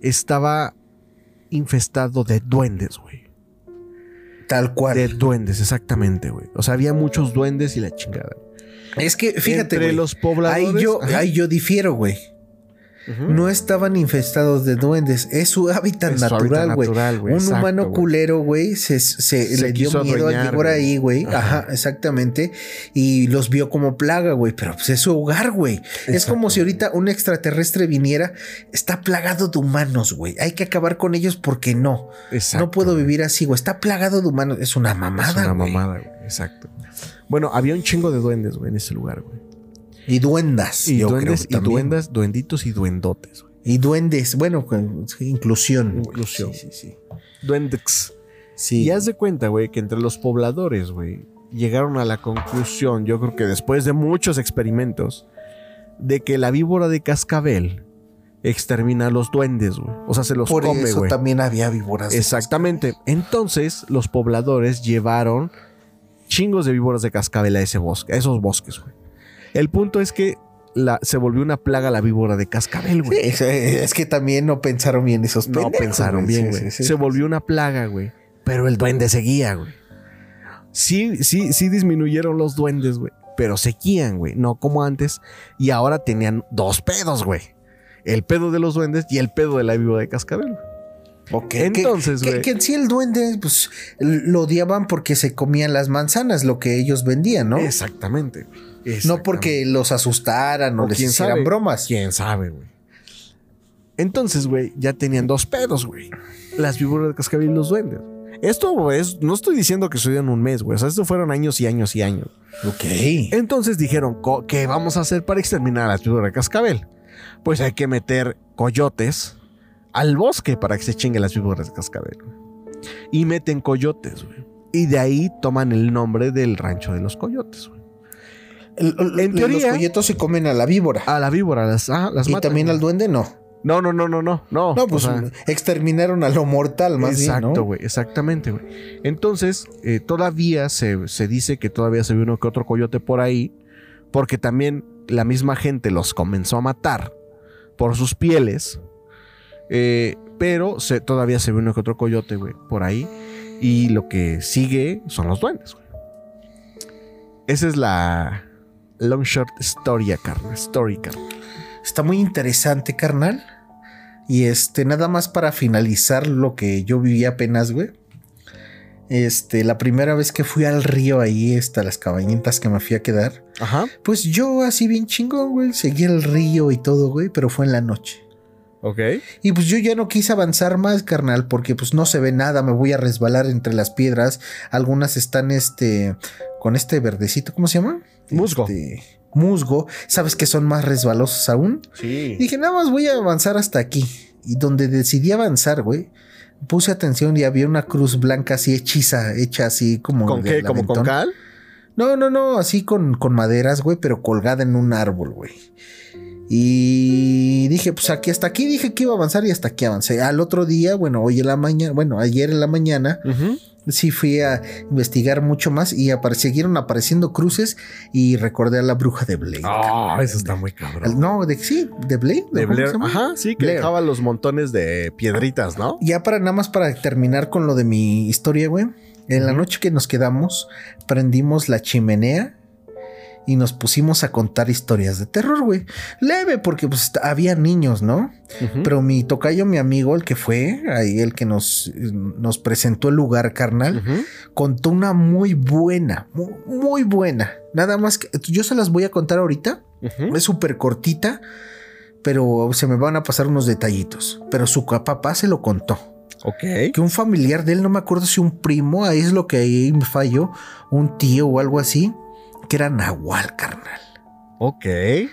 Speaker 2: estaba infestado de duendes, güey.
Speaker 3: Tal cual.
Speaker 2: De duendes, exactamente, güey. O sea, había muchos duendes y la chingada.
Speaker 3: Es que fíjate,
Speaker 2: Entre
Speaker 3: güey,
Speaker 2: los pobladores.
Speaker 3: ahí yo, ahí yo difiero, güey. No estaban infestados de duendes. Es su hábitat
Speaker 2: Es
Speaker 3: natural, güey.
Speaker 2: güey,
Speaker 3: Un
Speaker 2: exacto,
Speaker 3: humano
Speaker 2: güey.
Speaker 3: culero, güey, se, se-
Speaker 2: Se
Speaker 3: le dio miedo al llegar
Speaker 2: güey.
Speaker 3: ahí, güey.
Speaker 2: Ajá.
Speaker 3: Ajá. exactamente. Y los vio como plaga, güey. Pero pues es su hogar, güey. Es como si
Speaker 2: güey.
Speaker 3: ahorita un extraterrestre viniera. Está plagado de humanos, güey. Hay que acabar con ellos porque no.
Speaker 2: Exacto,
Speaker 3: no puedo
Speaker 2: güey.
Speaker 3: vivir así, güey. Está plagado de humanos. Es una mamada,
Speaker 2: Es una
Speaker 3: güey.
Speaker 2: mamada, güey. Exacto. Bueno, había un chingo de duendes, güey, en ese lugar, güey.
Speaker 3: Y duendas.
Speaker 2: Y
Speaker 3: yo
Speaker 2: duendes,
Speaker 3: creo,
Speaker 2: y
Speaker 3: también.
Speaker 2: duendas, duenditos y duendotes, güey.
Speaker 3: Y duendes. Bueno, inclusión.
Speaker 2: Inclusión.
Speaker 3: Sí, sí, sí.
Speaker 2: Duendex.
Speaker 3: Sí.
Speaker 2: Y haz de cuenta, güey, que entre los pobladores, güey, llegaron a la conclusión, yo creo que después de muchos experimentos, de que la víbora de cascabel extermina a los duendes, güey. O sea, se los
Speaker 3: Por
Speaker 2: come,
Speaker 3: eso también había víboras. de
Speaker 2: Exactamente. Entonces, los pobladores llevaron chingos de víboras de cascabel a ese bosque, a esos bosques, güey. El punto es que la, se volvió una plaga la víbora de cascabel,
Speaker 3: Sí,
Speaker 2: güey.
Speaker 3: es, es que también no pensaron bien esos
Speaker 2: No
Speaker 3: pendejos,
Speaker 2: pensaron
Speaker 3: güey.
Speaker 2: bien,
Speaker 3: Sí,
Speaker 2: güey.
Speaker 3: sí, sí.
Speaker 2: Se volvió una plaga, güey. Pero el duende seguía, güey. Sí, sí, sí disminuyeron los duendes, güey. Pero seguían, güey. No como antes. Y ahora tenían dos pedos, güey. El pedo de los duendes y el pedo de la víbora de cascabel. güey.
Speaker 3: Ok,
Speaker 2: Entonces,
Speaker 3: que, que,
Speaker 2: güey.
Speaker 3: que en sí el duende, pues lo odiaban porque se comían las manzanas, lo que ellos vendían, ¿no?
Speaker 2: Exactamente. güey.
Speaker 3: No porque los asustaran o,
Speaker 2: O
Speaker 3: les hicieran
Speaker 2: sabe.
Speaker 3: bromas.
Speaker 2: ¿Quién sabe, güey? Entonces, güey, ya tenían dos pedos, güey. Las víboras de cascabel y los duendes. Esto es, no estoy diciendo que en un mes, güey. O sea, esto fueron años y años y años.
Speaker 3: Ok.
Speaker 2: Entonces dijeron, "Co- ¿qué vamos a hacer para exterminar a las víboras de cascabel? Pues hay que meter coyotes al bosque para que se chinguen las víboras de cascabel. Y meten coyotes, güey. Y de ahí toman el nombre del rancho de los coyotes, güey. En teoría-
Speaker 3: los coyetos se comen a la víbora.
Speaker 2: A la víbora, las, ah, las
Speaker 3: y
Speaker 2: matan,
Speaker 3: también al duende no.
Speaker 2: No, no, no, no, no. No,
Speaker 3: No, pues
Speaker 2: o sea,
Speaker 3: exterminaron a lo mortal más
Speaker 2: Exacto, güey, exactamente, güey. Entonces, eh, todavía se, se dice que todavía se ve uno que otro coyote por ahí, porque también la misma gente los comenzó a matar por sus pieles, eh, pero se, todavía se ve uno que otro coyote, güey, por ahí, y lo que sigue son los duendes, güey. Esa es la long short story, carnal. Story, carnal.
Speaker 3: Está muy interesante, carnal. Y este, nada más para finalizar lo que yo viví apenas, güey. Este, la primera vez que fui al río ahí, hasta las cabañitas que me fui a quedar.
Speaker 2: Ajá.
Speaker 3: Pues yo así bien chingón, güey. Seguí el río y todo, güey, pero fue en la noche.
Speaker 2: Ok.
Speaker 3: Y pues yo ya no quise avanzar más, carnal, porque pues no se ve nada, me voy a resbalar entre las piedras. Algunas están este con este verdecito, ¿cómo se llama?
Speaker 2: Musgo.
Speaker 3: Este, musgo. ¿Sabes que son más resbalosos aún?
Speaker 2: Sí.
Speaker 3: Dije, nada más voy a avanzar hasta aquí. Y donde decidí avanzar, güey, puse atención y había una cruz blanca así hechiza, hecha así como
Speaker 2: ¿Con qué? ¿Como con cal?
Speaker 3: No, no, no, así con, con maderas, güey, pero colgada en un árbol, güey. Y dije, pues aquí hasta aquí dije que iba a avanzar y hasta aquí avancé. Al otro día, bueno, hoy en la mañana, bueno, ayer en la mañana, sí fui a investigar mucho más y apare- siguieron apareciendo cruces y recordé a la bruja de Blade.
Speaker 2: Ah, eso está muy cabrón.
Speaker 3: No, de sí, de Blade.
Speaker 2: De
Speaker 3: ¿cómo se
Speaker 2: Blair. Ajá, sí, que
Speaker 3: Blair.
Speaker 2: dejaba los montones de piedritas, ¿no?
Speaker 3: Ya para nada más para terminar con lo de mi historia, güey. En la noche que nos quedamos, prendimos la chimenea y nos pusimos a contar historias de terror, güey. Leve, porque pues había niños, ¿no? Pero mi tocayo, mi amigo, el que fue, ahí el que nos, nos presentó el lugar carnal, contó una muy buena, muy, muy buena. Nada más que yo se las voy a contar ahorita. Es súper cortita, pero se me van a pasar unos detallitos. Pero su papá se lo contó
Speaker 2: Ok.
Speaker 3: que un familiar de él, no me acuerdo si un primo, ahí es lo que ahí me falló, un tío o algo así, que era Nahual, carnal.
Speaker 2: Ok.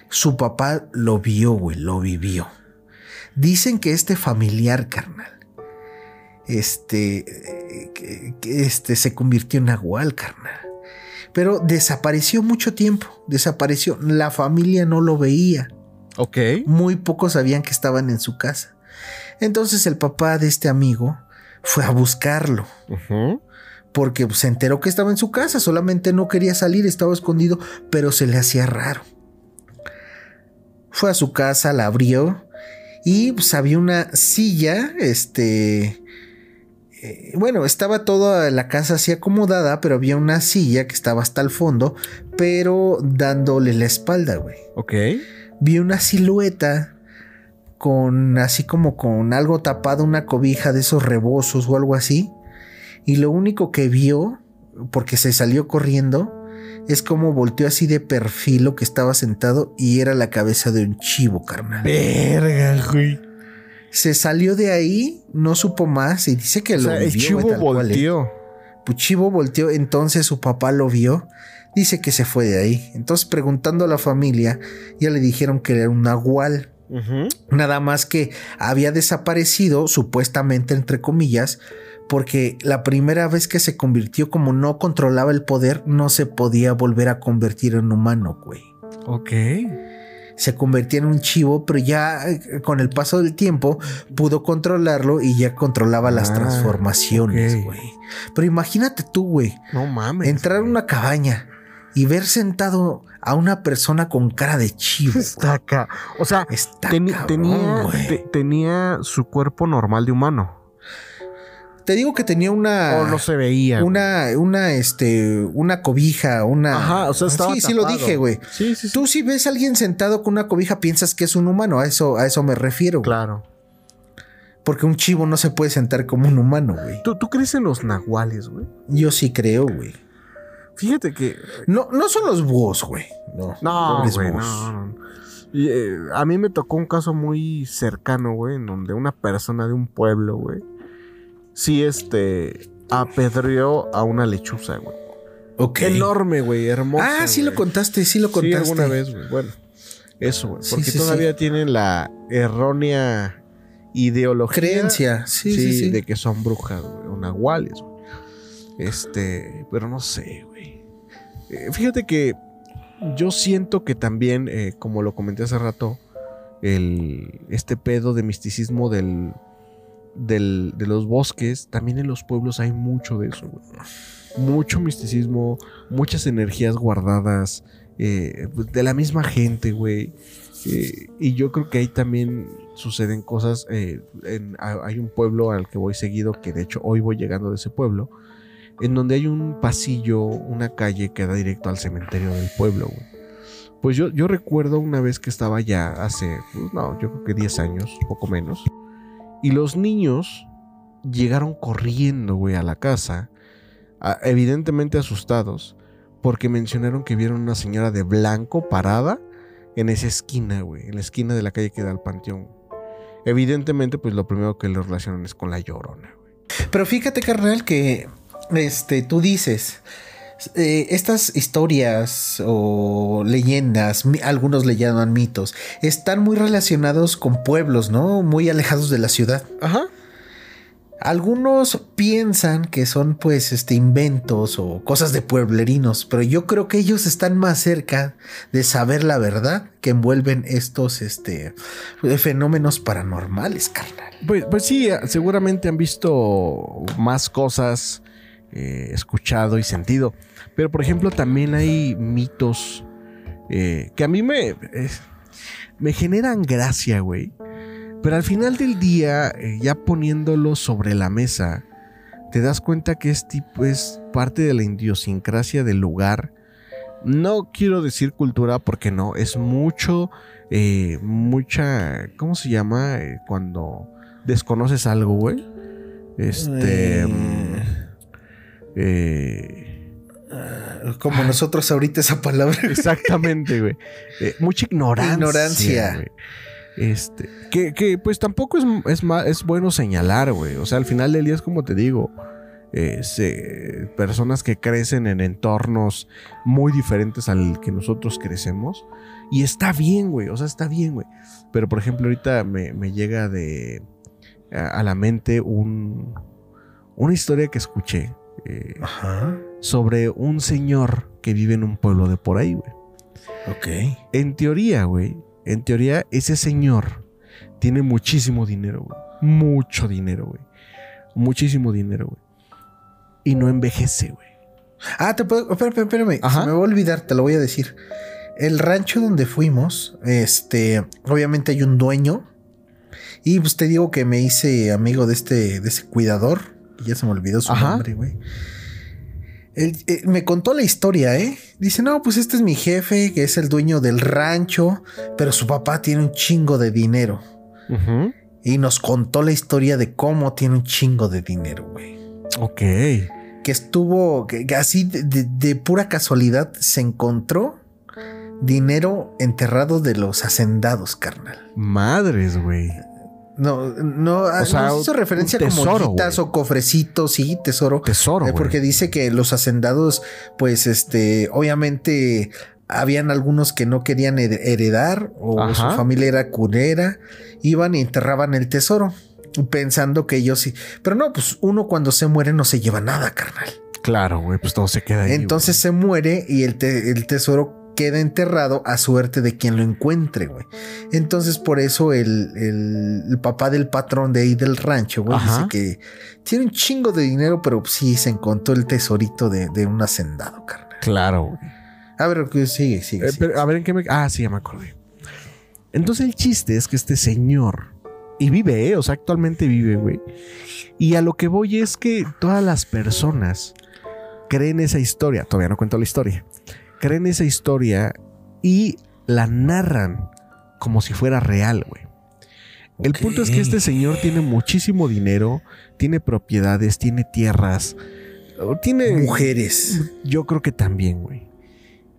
Speaker 3: Su papá lo vio, güey, lo vivió. Dicen que este familiar, carnal, este, este se convirtió en Nahual, carnal. Pero desapareció mucho tiempo, desapareció. La familia no lo veía.
Speaker 2: Ok.
Speaker 3: Muy pocos sabían que estaban en su casa. Entonces el papá de este amigo fue a buscarlo
Speaker 2: Ujú.
Speaker 3: Porque se enteró que estaba en su casa, solamente no quería salir, estaba escondido, pero se le hacía raro. Fue a su casa, la abrió y pues había una silla, este... eh, bueno, estaba toda la casa así acomodada, pero había una silla que estaba hasta el fondo, pero dándole la espalda, güey
Speaker 2: Ok.
Speaker 3: vi una silueta con así como con algo tapado, una cobija de esos rebosos o algo así. Y lo único que vio, porque se salió corriendo, es como volteó así de perfil lo que estaba sentado y era la cabeza de un chivo, carnal.
Speaker 2: Verga, güey.
Speaker 3: Se salió de ahí, no supo más y dice que
Speaker 2: O
Speaker 3: lo
Speaker 2: sea, el chivo
Speaker 3: tal cual, ¿eh?
Speaker 2: volteó.
Speaker 3: Pues Chivo volteó, entonces su papá lo vio, dice que se fue de ahí. Entonces preguntando a la familia, ya le dijeron que era un nahual.
Speaker 2: Ujú.
Speaker 3: Nada más que había desaparecido, supuestamente entre comillas, porque la primera vez que se convirtió como no controlaba el poder, no se podía volver a convertir en humano, güey.
Speaker 2: Ok.
Speaker 3: Se convertía en un chivo, pero ya eh, con el paso del tiempo pudo controlarlo y ya controlaba las
Speaker 2: Ah,
Speaker 3: transformaciones, güey. Pero imagínate tú, güey,
Speaker 2: No mames.
Speaker 3: entrar a una cabaña y ver sentado a una persona con cara de chivo.
Speaker 2: Está acá. O sea,
Speaker 3: Está
Speaker 2: teni-
Speaker 3: cabrón,
Speaker 2: tenía,
Speaker 3: güey.
Speaker 2: te- tenía su cuerpo normal de humano.
Speaker 3: Te digo que tenía una.
Speaker 2: o no se veía. güey.
Speaker 3: una, una, este, una cobija, una.
Speaker 2: Ajá, o sea, estaba
Speaker 3: Sí, sí lo
Speaker 2: tapado.
Speaker 3: dije, güey.
Speaker 2: Sí, sí, sí.
Speaker 3: Tú si ves a alguien sentado con una cobija piensas que es un humano, a eso, a eso me refiero, güey.
Speaker 2: Claro.
Speaker 3: Porque un chivo no se puede sentar como un humano, güey.
Speaker 2: ¿Tú, tú crees en los nahuales, güey?
Speaker 3: Yo sí creo, güey.
Speaker 2: Fíjate que.
Speaker 3: No, no son los búhos, güey. No,
Speaker 2: No,
Speaker 3: pobres
Speaker 2: güey,
Speaker 3: búhos.
Speaker 2: no, no. Y, eh, a mí me tocó un caso muy cercano, güey, en donde una persona de un pueblo, güey, sí, este, apedreó a una lechuza, güey.
Speaker 3: Ok.
Speaker 2: Enorme, güey, hermosa.
Speaker 3: Ah, sí lo contaste, sí lo contaste.
Speaker 2: Sí, alguna vez, güey. Bueno, eso, güey. Porque
Speaker 3: sí,
Speaker 2: todavía tienen la errónea ideología.
Speaker 3: Creencia, sí, sí, sí.
Speaker 2: de que son brujas, güey, o nahuales, güey. Este, pero no sé, güey. Eh, fíjate que yo siento que también, eh, como lo comenté hace rato, el, este pedo de misticismo del, del, de los bosques, también en los pueblos hay mucho de eso. Mucho misticismo, muchas energías guardadas eh, de la misma gente, güey. Eh, y yo creo que ahí también suceden cosas. eh, hay un pueblo al que voy seguido, que de hecho hoy voy llegando de ese pueblo, en donde hay un pasillo, una calle que da directo al cementerio del pueblo. Pues yo, yo recuerdo una vez que estaba ya hace, pues, no, yo creo que 10 años, poco menos. Y los niños llegaron corriendo, güey, a la casa, evidentemente asustados, porque mencionaron que vieron una señora de blanco parada en esa esquina, güey, en la esquina de la calle que da al panteón. Evidentemente, pues lo primero que lo relacionan es con la llorona, güey.
Speaker 3: Pero fíjate, carnal, que este, tú dices, eh, estas historias o leyendas, algunos le llaman mitos, están muy relacionados con pueblos, ¿no? Muy alejados de la ciudad.
Speaker 2: Ajá.
Speaker 3: Algunos piensan que son pues este inventos o cosas de pueblerinos, pero yo creo que ellos están más cerca de saber la verdad que envuelven estos este fenómenos paranormales, carnal.
Speaker 2: Pues, pues sí, seguramente han visto más cosas, eh, escuchado y sentido. Pero por ejemplo, también hay mitos eh, que a mí me, eh, me generan gracia, güey. Pero al final del día, eh, ya poniéndolo sobre la mesa, te das cuenta que es, tipo, es parte de la idiosincrasia del lugar. No quiero decir cultura porque no, es mucho, mucha, ¿cómo se llama? Cuando desconoces algo, güey. Este... Mm, eh,
Speaker 3: Como nosotros ahorita esa palabra.
Speaker 2: Exactamente, güey. Eh, mucha ignorancia.
Speaker 3: Ignorancia.
Speaker 2: güey. Este, que, que, pues tampoco es, es, es bueno señalar, güey. O sea, al final del día es como te digo. eh, se- personas que crecen en entornos muy diferentes al que nosotros crecemos. Y está bien, güey. O sea, está bien, güey. Pero por ejemplo, ahorita me, me llega de a, a la mente un, una historia que escuché. Eh,
Speaker 3: Ajá.
Speaker 2: sobre un señor que vive en un pueblo de por ahí, güey.
Speaker 3: Ok.
Speaker 2: En teoría, güey, en teoría ese señor tiene muchísimo dinero, güey. Mucho dinero, güey. Muchísimo dinero, güey. Y no envejece, güey.
Speaker 3: Ah, te puedo. Espérame, espérame.
Speaker 2: Ajá.
Speaker 3: Se me va a olvidar, te lo voy a decir. El rancho donde fuimos, este, obviamente hay un dueño. Y pues te digo que me hice amigo de este, de ese cuidador. Ya se me olvidó su
Speaker 2: Ajá.
Speaker 3: nombre, güey. Él, eh, me contó la historia, ¿eh? Dice, no, pues este es mi jefe, que es el dueño del rancho, pero su papá tiene un chingo de dinero.
Speaker 2: Ujú.
Speaker 3: Y nos contó la historia de cómo tiene un chingo de dinero, güey.
Speaker 2: Ok.
Speaker 3: que estuvo, que, que así de, de- de pura casualidad se encontró dinero enterrado de los hacendados, carnal.
Speaker 2: Madres, güey.
Speaker 3: No, no, ah,
Speaker 2: sea,
Speaker 3: hizo referencia como
Speaker 2: tesoro, güey.
Speaker 3: o cofrecitos, sí, tesoro.
Speaker 2: Tesoro,
Speaker 3: Eh, porque dice que los hacendados, pues, este, obviamente habían algunos que no querían her- heredar o
Speaker 2: Ajá.
Speaker 3: su familia era curera, iban y enterraban el tesoro. Pensando que ellos sí. Pero no, pues uno cuando se muere no se lleva nada, carnal.
Speaker 2: Claro, güey, pues todo se queda ahí.
Speaker 3: Entonces se muere y el, te- el tesoro queda enterrado a suerte de quien lo encuentre, güey. Entonces por eso el, el- el papá del patrón de ahí del rancho, güey,
Speaker 2: Ajá.
Speaker 3: dice que tiene un chingo de dinero, pero sí se encontró el tesorito de, de un hacendado, carnal.
Speaker 2: Claro, güey.
Speaker 3: A ver, que sigue, sigue.
Speaker 2: Eh,
Speaker 3: sigue.
Speaker 2: pero, a ver en qué me. Ah, sí, ya me acordé. Entonces el chiste es que este señor. Y vive, ¿eh? O sea, actualmente vive, güey. Y a lo que voy es que todas las personas creen esa historia. Todavía no cuento la historia. Creen esa historia y la narran como si fuera real, güey. El punto es que este señor tiene muchísimo dinero, tiene propiedades, tiene tierras, tiene
Speaker 3: Mujeres.
Speaker 2: yo creo que también, güey.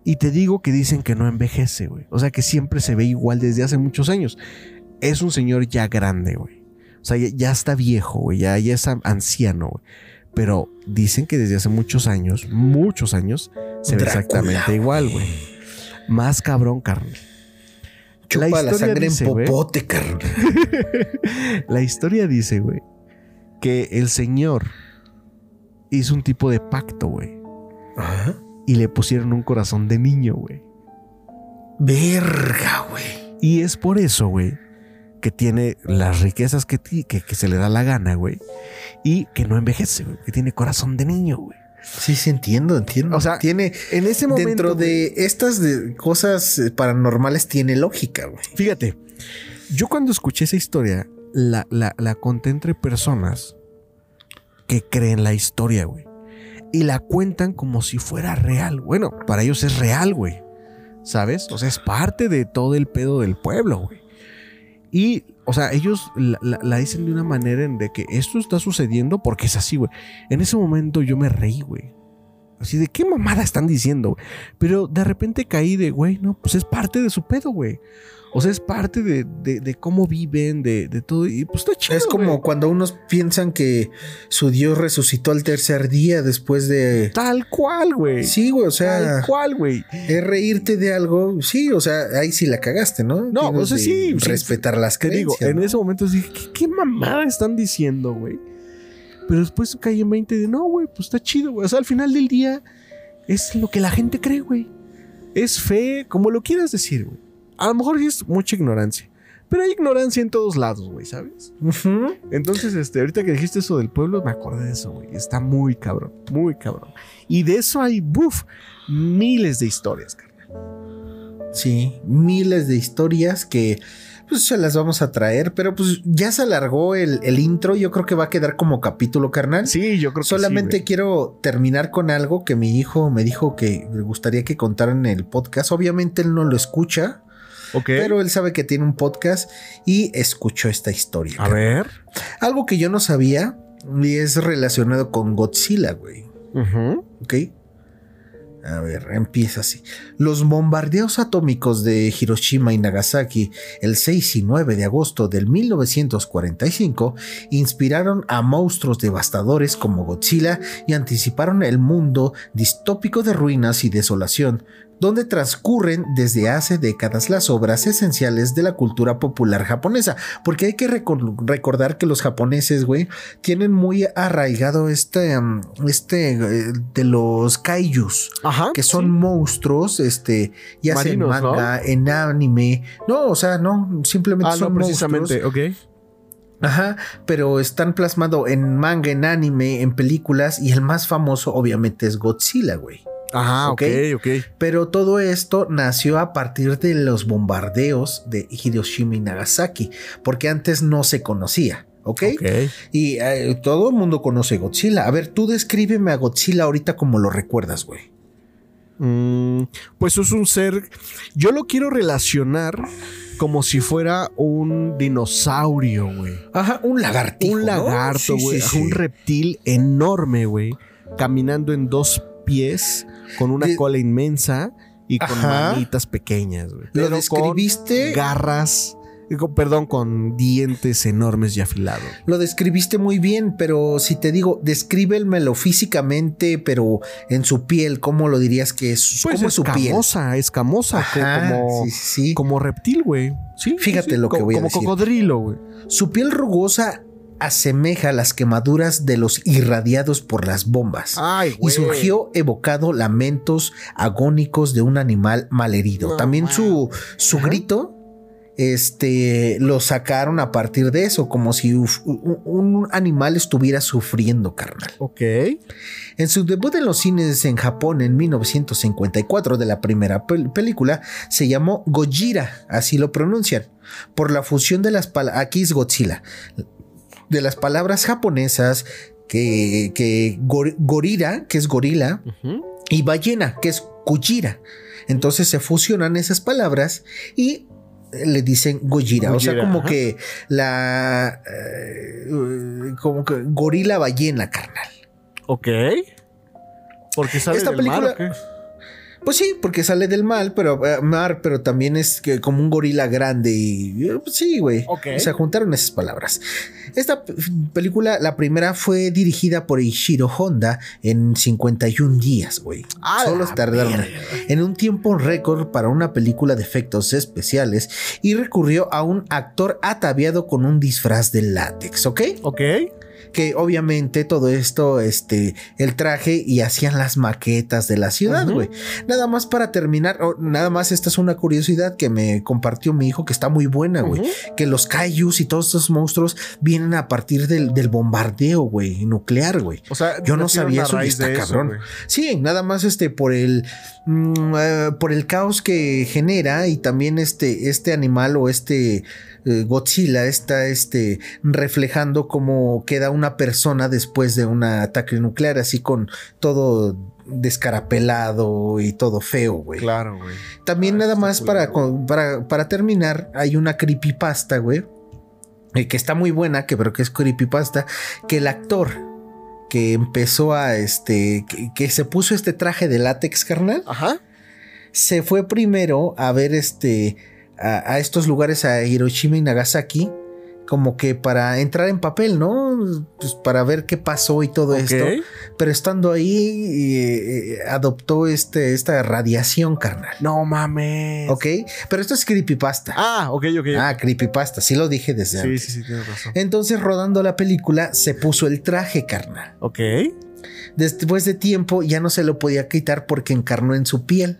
Speaker 2: Y te digo que dicen que no envejece, güey. O sea que siempre se ve igual desde hace muchos años. Es un señor ya grande, güey. O sea, ya, ya está viejo, güey. Ya, ya es an- anciano, güey. Pero dicen que desde hace muchos años, muchos años, se ve exactamente igual, güey. Más cabrón, carne.
Speaker 3: Chupa la,
Speaker 2: historia
Speaker 3: sangre
Speaker 2: dice,
Speaker 3: en popote, carnal.
Speaker 2: La historia dice, güey, que el señor hizo un tipo de pacto, güey.
Speaker 3: Ajá.
Speaker 2: Y le pusieron un corazón de niño, güey.
Speaker 3: Verga, güey.
Speaker 2: Y es por eso, güey, que tiene las riquezas que, que, que se le da la gana, güey. Y que no envejece, güey. Que tiene corazón de niño, güey.
Speaker 3: Sí, sí, entiendo, entiendo.
Speaker 2: O sea,
Speaker 3: tiene.
Speaker 2: En ese momento.
Speaker 3: Dentro de estas de- cosas eh, paranormales tiene lógica, güey.
Speaker 2: Fíjate, yo cuando escuché esa historia, la, la, la conté entre personas que creen la historia, güey. Y la cuentan como si fuera real. Bueno, para ellos es real, güey. ¿Sabes? O sea, es parte de todo el pedo del pueblo, güey. Y, o sea, ellos la, dicen de una manera en de que esto está sucediendo porque es así, güey. En ese momento yo me reí, güey. Así de qué mamada están diciendo? Pero de repente caí de, güey, no, pues es parte de su pedo, güey. O sea, es parte de, de- de cómo viven, de, de todo. Y pues está chido.
Speaker 3: Es como cuando unos piensan que su Dios resucitó al tercer día después de.
Speaker 2: Tal cual, güey.
Speaker 3: Sí, güey, o sea,
Speaker 2: Tal cual, güey.
Speaker 3: es reírte de algo. Sí, o sea, ahí sí la cagaste, ¿no?
Speaker 2: No,
Speaker 3: Tienes
Speaker 2: o sea, sí, sí,
Speaker 3: Respetar las
Speaker 2: Te digo,
Speaker 3: creencias.
Speaker 2: en ese momento dije, ¿qué, qué mamada están diciendo, güey? Pero después caí en 20 de, no, güey, pues está chido, güey. O sea, al final del día es lo que la gente cree, güey. Es fe, como lo quieras decir, güey. A lo mejor es mucha ignorancia. Pero hay ignorancia en todos lados, güey, ¿sabes? Entonces, este, ahorita que dijiste eso del pueblo, me acordé de eso, güey. Está muy cabrón, muy cabrón. Y de eso hay, buf, miles de historias, carnal.
Speaker 3: Sí, miles de historias que pues se las vamos a traer, pero pues ya se alargó el, el intro, yo creo que va a quedar como capítulo carnal.
Speaker 2: Sí, yo creo que
Speaker 3: Solamente
Speaker 2: sí,
Speaker 3: quiero terminar con algo que mi hijo me dijo que le gustaría que contara en el podcast. Obviamente él no lo escucha, pero él sabe que tiene un podcast y escuchó esta historia.
Speaker 2: a ver.
Speaker 3: Algo que yo no sabía y es relacionado con Godzilla, güey. A ver, empieza así. Los bombardeos atómicos de Hiroshima y Nagasaki el 6 y 9 de agosto del 1945 inspiraron a monstruos devastadores como Godzilla y anticiparon el mundo distópico de ruinas y desolación, donde transcurren desde hace décadas las obras esenciales de la cultura popular japonesa. Porque hay que recor- recordar que los japoneses, güey, tienen muy arraigado este, um, este eh, de los kaijus,
Speaker 2: Ajá.
Speaker 3: que son
Speaker 2: sí.
Speaker 3: monstruos, este, ya sea en manga, en anime. No, o sea, no, simplemente
Speaker 2: Ah,
Speaker 3: son
Speaker 2: no,
Speaker 3: monstruos.
Speaker 2: precisamente, ok.
Speaker 3: Ajá, pero están plasmados en manga, en anime, en películas, y el más famoso, obviamente, es Godzilla, güey.
Speaker 2: Ajá,
Speaker 3: Ok.
Speaker 2: ok, ok.
Speaker 3: Pero todo esto nació a partir de los bombardeos de Hiroshima y Nagasaki, porque antes no se conocía, ¿ok?
Speaker 2: Ok.
Speaker 3: Y eh, todo el mundo conoce Godzilla. A ver, tú descríbeme a Godzilla ahorita como lo recuerdas, güey.
Speaker 2: Mm, pues es un ser. Yo lo quiero relacionar como si fuera un dinosaurio, güey.
Speaker 3: Ajá, un lagartijo.
Speaker 2: Un
Speaker 3: ¿no?
Speaker 2: lagarto,
Speaker 3: Sí,
Speaker 2: güey.
Speaker 3: sí, sí.
Speaker 2: Un reptil enorme, güey. Caminando en dos pies, con una
Speaker 3: De-
Speaker 2: cola inmensa y con
Speaker 3: Ajá.
Speaker 2: manitas pequeñas, güey.
Speaker 3: Lo
Speaker 2: Pero
Speaker 3: describiste.
Speaker 2: Con garras. con- Perdón, con dientes enormes y afilados.
Speaker 3: Lo describiste muy bien, pero si te digo, descríbemelo físicamente, pero en su piel, ¿cómo lo dirías que es?
Speaker 2: Pues
Speaker 3: ¿Cómo es su piel?
Speaker 2: escamosa, escamosa,
Speaker 3: Ajá,
Speaker 2: como,
Speaker 3: sí, sí,
Speaker 2: como reptil, güey. Sí,
Speaker 3: Fíjate
Speaker 2: sí,
Speaker 3: lo que voy a
Speaker 2: como
Speaker 3: decir.
Speaker 2: cocodrilo, güey.
Speaker 3: Su piel rugosa asemeja las quemaduras de los irradiados por las bombas.
Speaker 2: Ay,
Speaker 3: y surgió evocado lamentos agónicos de un animal malherido.
Speaker 2: No,
Speaker 3: También su, su grito este, lo sacaron a partir de eso, como si uf- un, un animal estuviera sufriendo, carnal.
Speaker 2: Ok.
Speaker 3: En su debut en los cines en Japón en 1954 de la primera pel- película, se llamó Gojira, así lo pronuncian, por la fusión de las palabras, aquí es Godzilla, de las palabras japonesas que, que gor- gorira, que es gorila, y ballena, que es Kujira. Entonces se fusionan esas palabras y le dicen Gojira. o sea, como
Speaker 2: ajá.
Speaker 3: que la. eh, como que gorila ballena, carnal.
Speaker 2: Ok. Porque sale
Speaker 3: Esta
Speaker 2: del mar,
Speaker 3: película-
Speaker 2: ¿o qué?
Speaker 3: Pues sí, porque sale del mal, pero eh, mar, pero también es que como un gorila grande y eh, pues sí, güey.
Speaker 2: Ok.
Speaker 3: O sea, juntaron esas palabras. Esta película, la primera fue dirigida por Ishiro Honda en 51 días, güey.
Speaker 2: ¡A
Speaker 3: Solo tardaron en un tiempo récord para una película de efectos especiales y recurrió a un actor ataviado con un disfraz de látex, ¿ok?
Speaker 2: Ok.
Speaker 3: Que obviamente todo esto, este, el traje y hacían las maquetas de la ciudad, güey. Nada más para terminar, nada más esta es una curiosidad que me compartió mi hijo que está muy buena, güey. Que los kaijus y todos estos monstruos vienen a partir del, bombardeo, güey, nuclear, güey. O sea, yo no sabía eso y está cabrón. sí, nada más este por el mm, eh, por el caos que genera y también este este animal o este eh, Godzilla está este, reflejando cómo queda una persona después de un ataque nuclear, así con todo descarapelado y todo feo, güey.
Speaker 2: Claro, güey.
Speaker 3: También ah, nada más para, para, terminar, hay una creepypasta, güey. Eh, que está muy buena, que pero que es creepypasta, que el actor que empezó a este, que, que se puso este traje de látex carnal,
Speaker 2: Ajá.
Speaker 3: se fue primero a ver este a, estos lugares, a Hiroshima y Nagasaki, como que para entrar en papel, ¿no? Pues para ver qué pasó y todo esto. Pero estando ahí, eh, adoptó este, esta radiación carnal.
Speaker 2: No mames.
Speaker 3: Ok, pero esto es creepypasta.
Speaker 2: Ah, ok, ok.
Speaker 3: Ah, creepypasta, sí lo dije desde
Speaker 2: sí, Sí, sí, tienes razón.
Speaker 3: Entonces, rodando la película, se puso el traje carnal.
Speaker 2: Ok.
Speaker 3: Después de tiempo, ya no se lo podía quitar porque encarnó en su piel.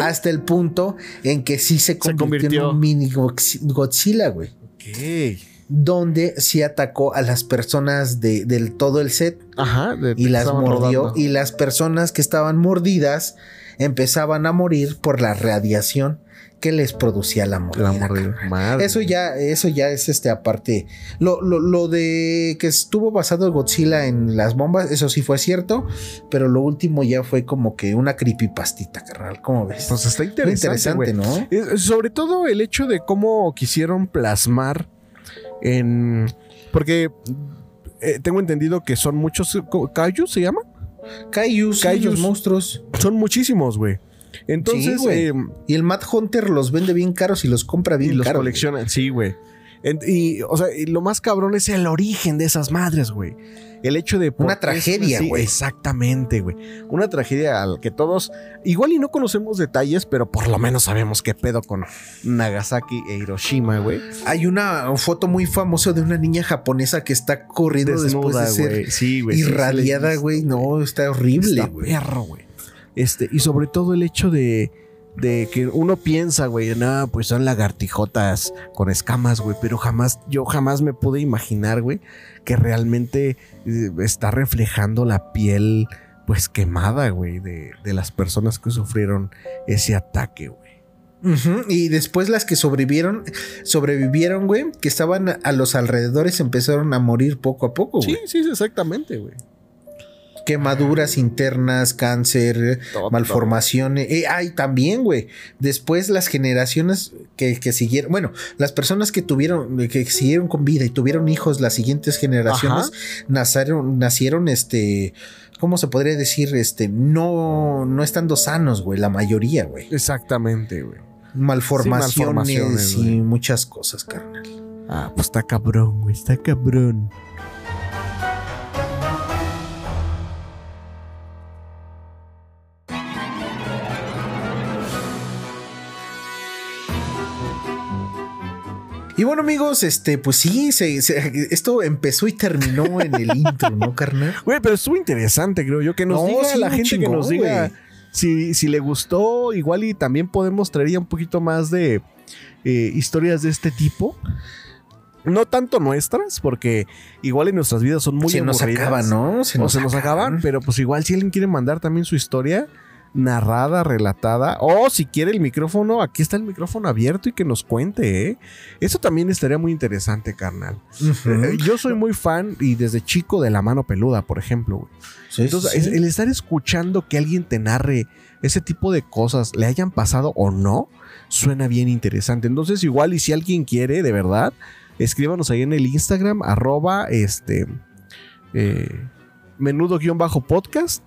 Speaker 3: Hasta el punto en que sí se convirtió, en un mini Godzilla, güey.
Speaker 2: Ok.
Speaker 3: Donde sí atacó a las personas de, del todo el set.
Speaker 2: Ajá.
Speaker 3: y las mordió. Y las personas que estaban mordidas empezaban a morir por la radiación que les producía la mordida. Eso ya, eso ya es este aparte. Lo, lo, de que estuvo basado el Godzilla en las bombas, eso sí fue cierto, pero lo último ya fue como que una creepypastita, carnal. ¿Cómo ves?
Speaker 2: Pues está interesante, ¿no? sobre todo el hecho de cómo quisieron plasmar en. Porque eh, tengo entendido que son muchos. ¿Kaiju se llama?
Speaker 3: Kaijus, Kaijus monstruos.
Speaker 2: Son muchísimos, güey. Entonces,
Speaker 3: eh, y el Matt Hunter los vende bien caros y los compra bien
Speaker 2: y
Speaker 3: los
Speaker 2: colecciona, sí, güey. Y, o sea, lo más cabrón es el origen de esas madres, güey. El hecho de...
Speaker 3: Una tragedia, güey.
Speaker 2: exactamente, güey. Una tragedia al que todos... Igual y no conocemos detalles, pero por lo menos sabemos qué pedo con Nagasaki e Hiroshima, güey.
Speaker 3: Hay una foto muy famosa de una niña japonesa que está corriendo después de ser
Speaker 2: sí,
Speaker 3: irradiada, güey. No, está horrible, güey.
Speaker 2: Perro, güey. Este, y sobre todo el hecho de, de que uno piensa, güey, nada, pues son lagartijotas con escamas, güey, pero jamás, yo jamás me pude imaginar, güey, que realmente eh, está reflejando la piel, pues quemada, güey, de, de las personas que sufrieron ese ataque, güey.
Speaker 3: Y después las que sobrevivieron, sobrevivieron, güey, que estaban a los alrededores empezaron a morir poco a poco, güey.
Speaker 2: Sí, sí, exactamente, güey
Speaker 3: quemaduras internas, cáncer, malformaciones. Eh, ay, también, güey. Después las generaciones que, siguieron, bueno, las personas que tuvieron, que siguieron con vida y tuvieron hijos, las siguientes generaciones nacieron, nacieron, este, ¿cómo se podría decir? Este, no, no estando sanos, güey, la mayoría, güey.
Speaker 2: Exactamente, güey.
Speaker 3: Malformaciones, y muchas cosas, carnal.
Speaker 2: Ah, pues está cabrón, güey, está cabrón.
Speaker 3: Y bueno, amigos, este, pues sí, esto empezó y terminó en el intro, ¿no, carnal?
Speaker 2: Güey, pero estuvo interesante, creo yo. Que nos diga la gente que nos diga si, si, le gustó, igual y también podemos traer un poquito más de eh, historias de este tipo. No tanto nuestras, porque igual en nuestras vidas son muy
Speaker 3: Se nos acaban, ¿no?
Speaker 2: Se nos, se nos acaban, pero pues igual si alguien quiere mandar también su historia, narrada, relatada. O si quiere el micrófono, aquí está el micrófono abierto y que nos cuente, ¿eh? Eso también estaría muy interesante, carnal. Eh, yo soy muy fan y desde chico de la mano peluda, por ejemplo. Entonces, el estar escuchando que alguien te narre ese tipo de cosas, le hayan pasado o no, suena bien interesante. Entonces, igual, y si alguien quiere, de verdad, escríbanos ahí en el Instagram, arroba este. Eh, menudo-podcast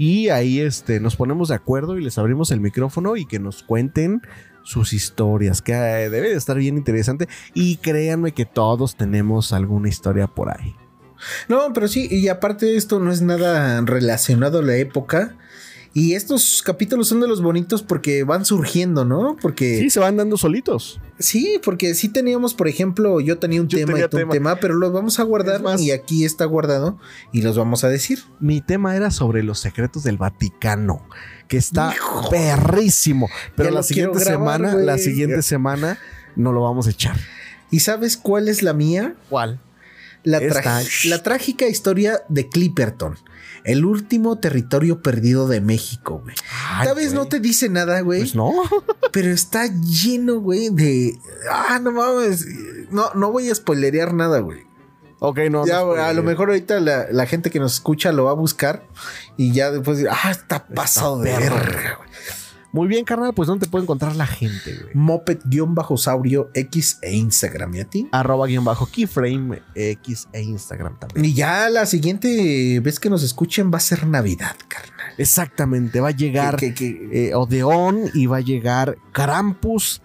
Speaker 2: y ahí este, nos ponemos de acuerdo y les abrimos el micrófono y que nos cuenten sus historias, que eh, debe de estar bien interesante. Y créanme que todos tenemos alguna historia por ahí.
Speaker 3: No, pero sí, y aparte esto no es nada relacionado a la época. Y estos capítulos son de los bonitos porque van surgiendo, ¿no? Porque
Speaker 2: Sí, se van dando solitos.
Speaker 3: sí, porque sí teníamos, por ejemplo, yo tenía un
Speaker 2: Yo
Speaker 3: tema y tú un
Speaker 2: tema.
Speaker 3: tema, pero los vamos a guardar
Speaker 2: más-
Speaker 3: y aquí está guardado y los vamos a decir.
Speaker 2: Mi tema era sobre los secretos del Vaticano, que está
Speaker 3: Hijo.
Speaker 2: perrísimo. Pero la siguiente
Speaker 3: grabar,
Speaker 2: semana, la siguiente semana no lo vamos a echar.
Speaker 3: ¿Y sabes cuál es la mía?
Speaker 2: ¿Cuál?
Speaker 3: La trágica historia de Clipperton, el último territorio perdido de México, güey. Tal vez no te dice nada, güey,
Speaker 2: Pues no.
Speaker 3: pero está lleno, güey, de... Ah, no mames. No, no voy a spoilerear nada, güey.
Speaker 2: Ok, no.
Speaker 3: Ya,
Speaker 2: no
Speaker 3: güey, a lo mejor ahorita la, la gente que nos escucha lo va a buscar y ya después dirá, ah, está pasado de verga, güey.
Speaker 2: Muy bien, carnal, pues ¿dónde te puede encontrar la gente, güey?
Speaker 3: Moped-saurio X e Instagram. ¿Y a ti?
Speaker 2: Arroba guion bajo keyframe X e Instagram también.
Speaker 3: Y ya la siguiente vez que nos escuchen va a ser Navidad, carnal.
Speaker 2: Exactamente, va a llegar eh, Odeón y va a llegar Krampus.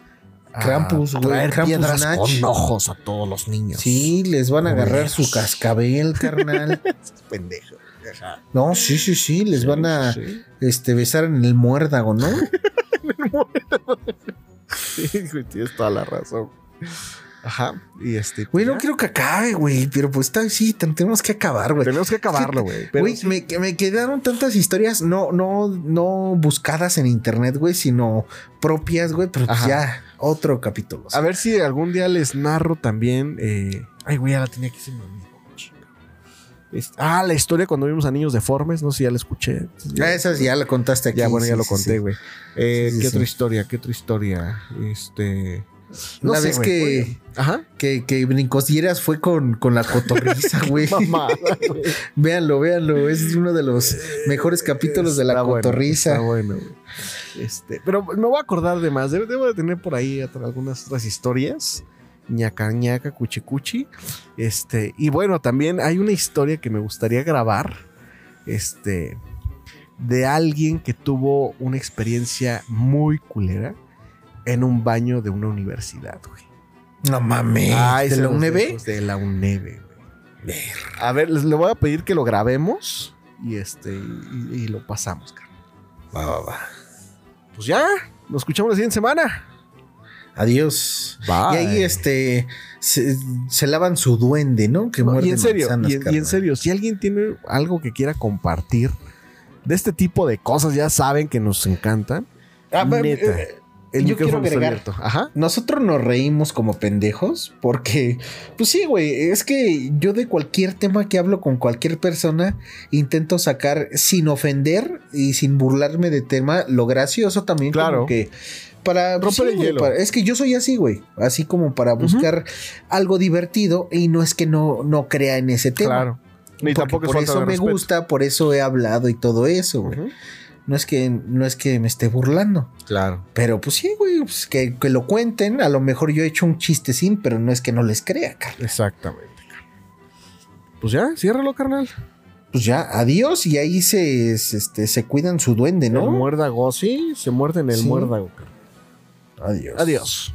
Speaker 2: a
Speaker 3: Krampus, güey,
Speaker 2: traer
Speaker 3: Krampus
Speaker 2: piedras
Speaker 3: Nach.
Speaker 2: con ojos a todos los niños.
Speaker 3: Sí, les van a agarrar su cascabel, carnal.
Speaker 2: pendejo.
Speaker 3: No, sí, sí, sí, les van a
Speaker 2: Sí,
Speaker 3: este, besar en el muérdago, ¿no?
Speaker 2: sí, güey, tienes toda la razón. Ajá. Y este.
Speaker 3: Güey, no
Speaker 2: ya.
Speaker 3: quiero que acabe, güey, pero pues está, sí, ten- tenemos que acabar, güey.
Speaker 2: Tenemos que acabarlo, güey.
Speaker 3: Güey,
Speaker 2: sí.
Speaker 3: me, me quedaron tantas historias, no, no, no buscadas en internet, güey, sino propias, güey, pero pues
Speaker 2: Ajá.
Speaker 3: ya, otro capítulo.
Speaker 2: A ver si algún día les narro también. eh, Ay, güey, ya la tenía aquí. Se Ah, la historia cuando vimos a niños deformes. No sé si ya la escuché.
Speaker 3: Ah, esa ya la contaste aquí.
Speaker 2: Ya, bueno, ya lo
Speaker 3: sí,
Speaker 2: conté, güey. Eh,
Speaker 3: Sí, sí,
Speaker 2: ¿Qué otra historia? ¿Qué otra historia? Este.
Speaker 3: Una vez que-.
Speaker 2: Ajá.
Speaker 3: Que, que Brincosieras fue con, con la cotorriza, güey. Véanlo, véanlo. Es uno de los mejores capítulos de la
Speaker 2: bueno,
Speaker 3: cotorriza.
Speaker 2: está bueno. Este, pero me voy a acordar de más. Debo, debo de tener por ahí algunas otras historias. Ñaca ñaca, cuchi cuchi. Este, y bueno, también hay una historia que me gustaría grabar. Este, de alguien que tuvo una experiencia muy culera en un baño de una universidad, güey.
Speaker 3: No mames.
Speaker 2: Ay,
Speaker 3: ¿De la
Speaker 2: dejo De la güey. A ver, les le voy a pedir que lo grabemos y este y, y lo pasamos, carnal.
Speaker 3: Va, va, va.
Speaker 2: Pues ya, nos escuchamos la siguiente semana.
Speaker 3: Adiós.
Speaker 2: Bye.
Speaker 3: Y ahí este se, se lavan su duende, ¿no? Que
Speaker 2: No,
Speaker 3: muerde
Speaker 2: y en serio,
Speaker 3: manzanas,
Speaker 2: y, en- y en
Speaker 3: carnal.
Speaker 2: serio, si alguien tiene algo que quiera compartir de este tipo de cosas, ya saben que nos encantan.
Speaker 3: Ah,
Speaker 2: Neta,
Speaker 3: eh,
Speaker 2: El
Speaker 3: yo quiero agregar.
Speaker 2: Ajá.
Speaker 3: Nosotros nos reímos como pendejos porque, pues sí, güey, es que yo de cualquier tema que hablo con cualquier persona intento sacar sin ofender y sin burlarme de tema lo gracioso también.
Speaker 2: Claro.
Speaker 3: Como que para
Speaker 2: Romper el hielo.
Speaker 3: para- es que yo soy así, güey, así como para buscar algo divertido y no es que no, no crea en ese tema.
Speaker 2: Claro. Ni tampoco es
Speaker 3: por eso me
Speaker 2: respeto.
Speaker 3: gusta, por eso he hablado y todo eso, güey. No es que no es que me esté burlando.
Speaker 2: Claro.
Speaker 3: Pero pues sí, güey, pues que, que lo cuenten. A lo mejor yo he hecho un chistecín, pero no es que no les crea, carnal.
Speaker 2: Exactamente. Pues ya, ciérralo, carnal.
Speaker 3: Pues ya, adiós. Y ahí se, se, este, se cuidan su duende,
Speaker 2: El
Speaker 3: ¿no?
Speaker 2: muérdago, sí, se muerde en el
Speaker 3: Sí.
Speaker 2: muérdago. carnal.
Speaker 3: Adiós.
Speaker 2: Adiós.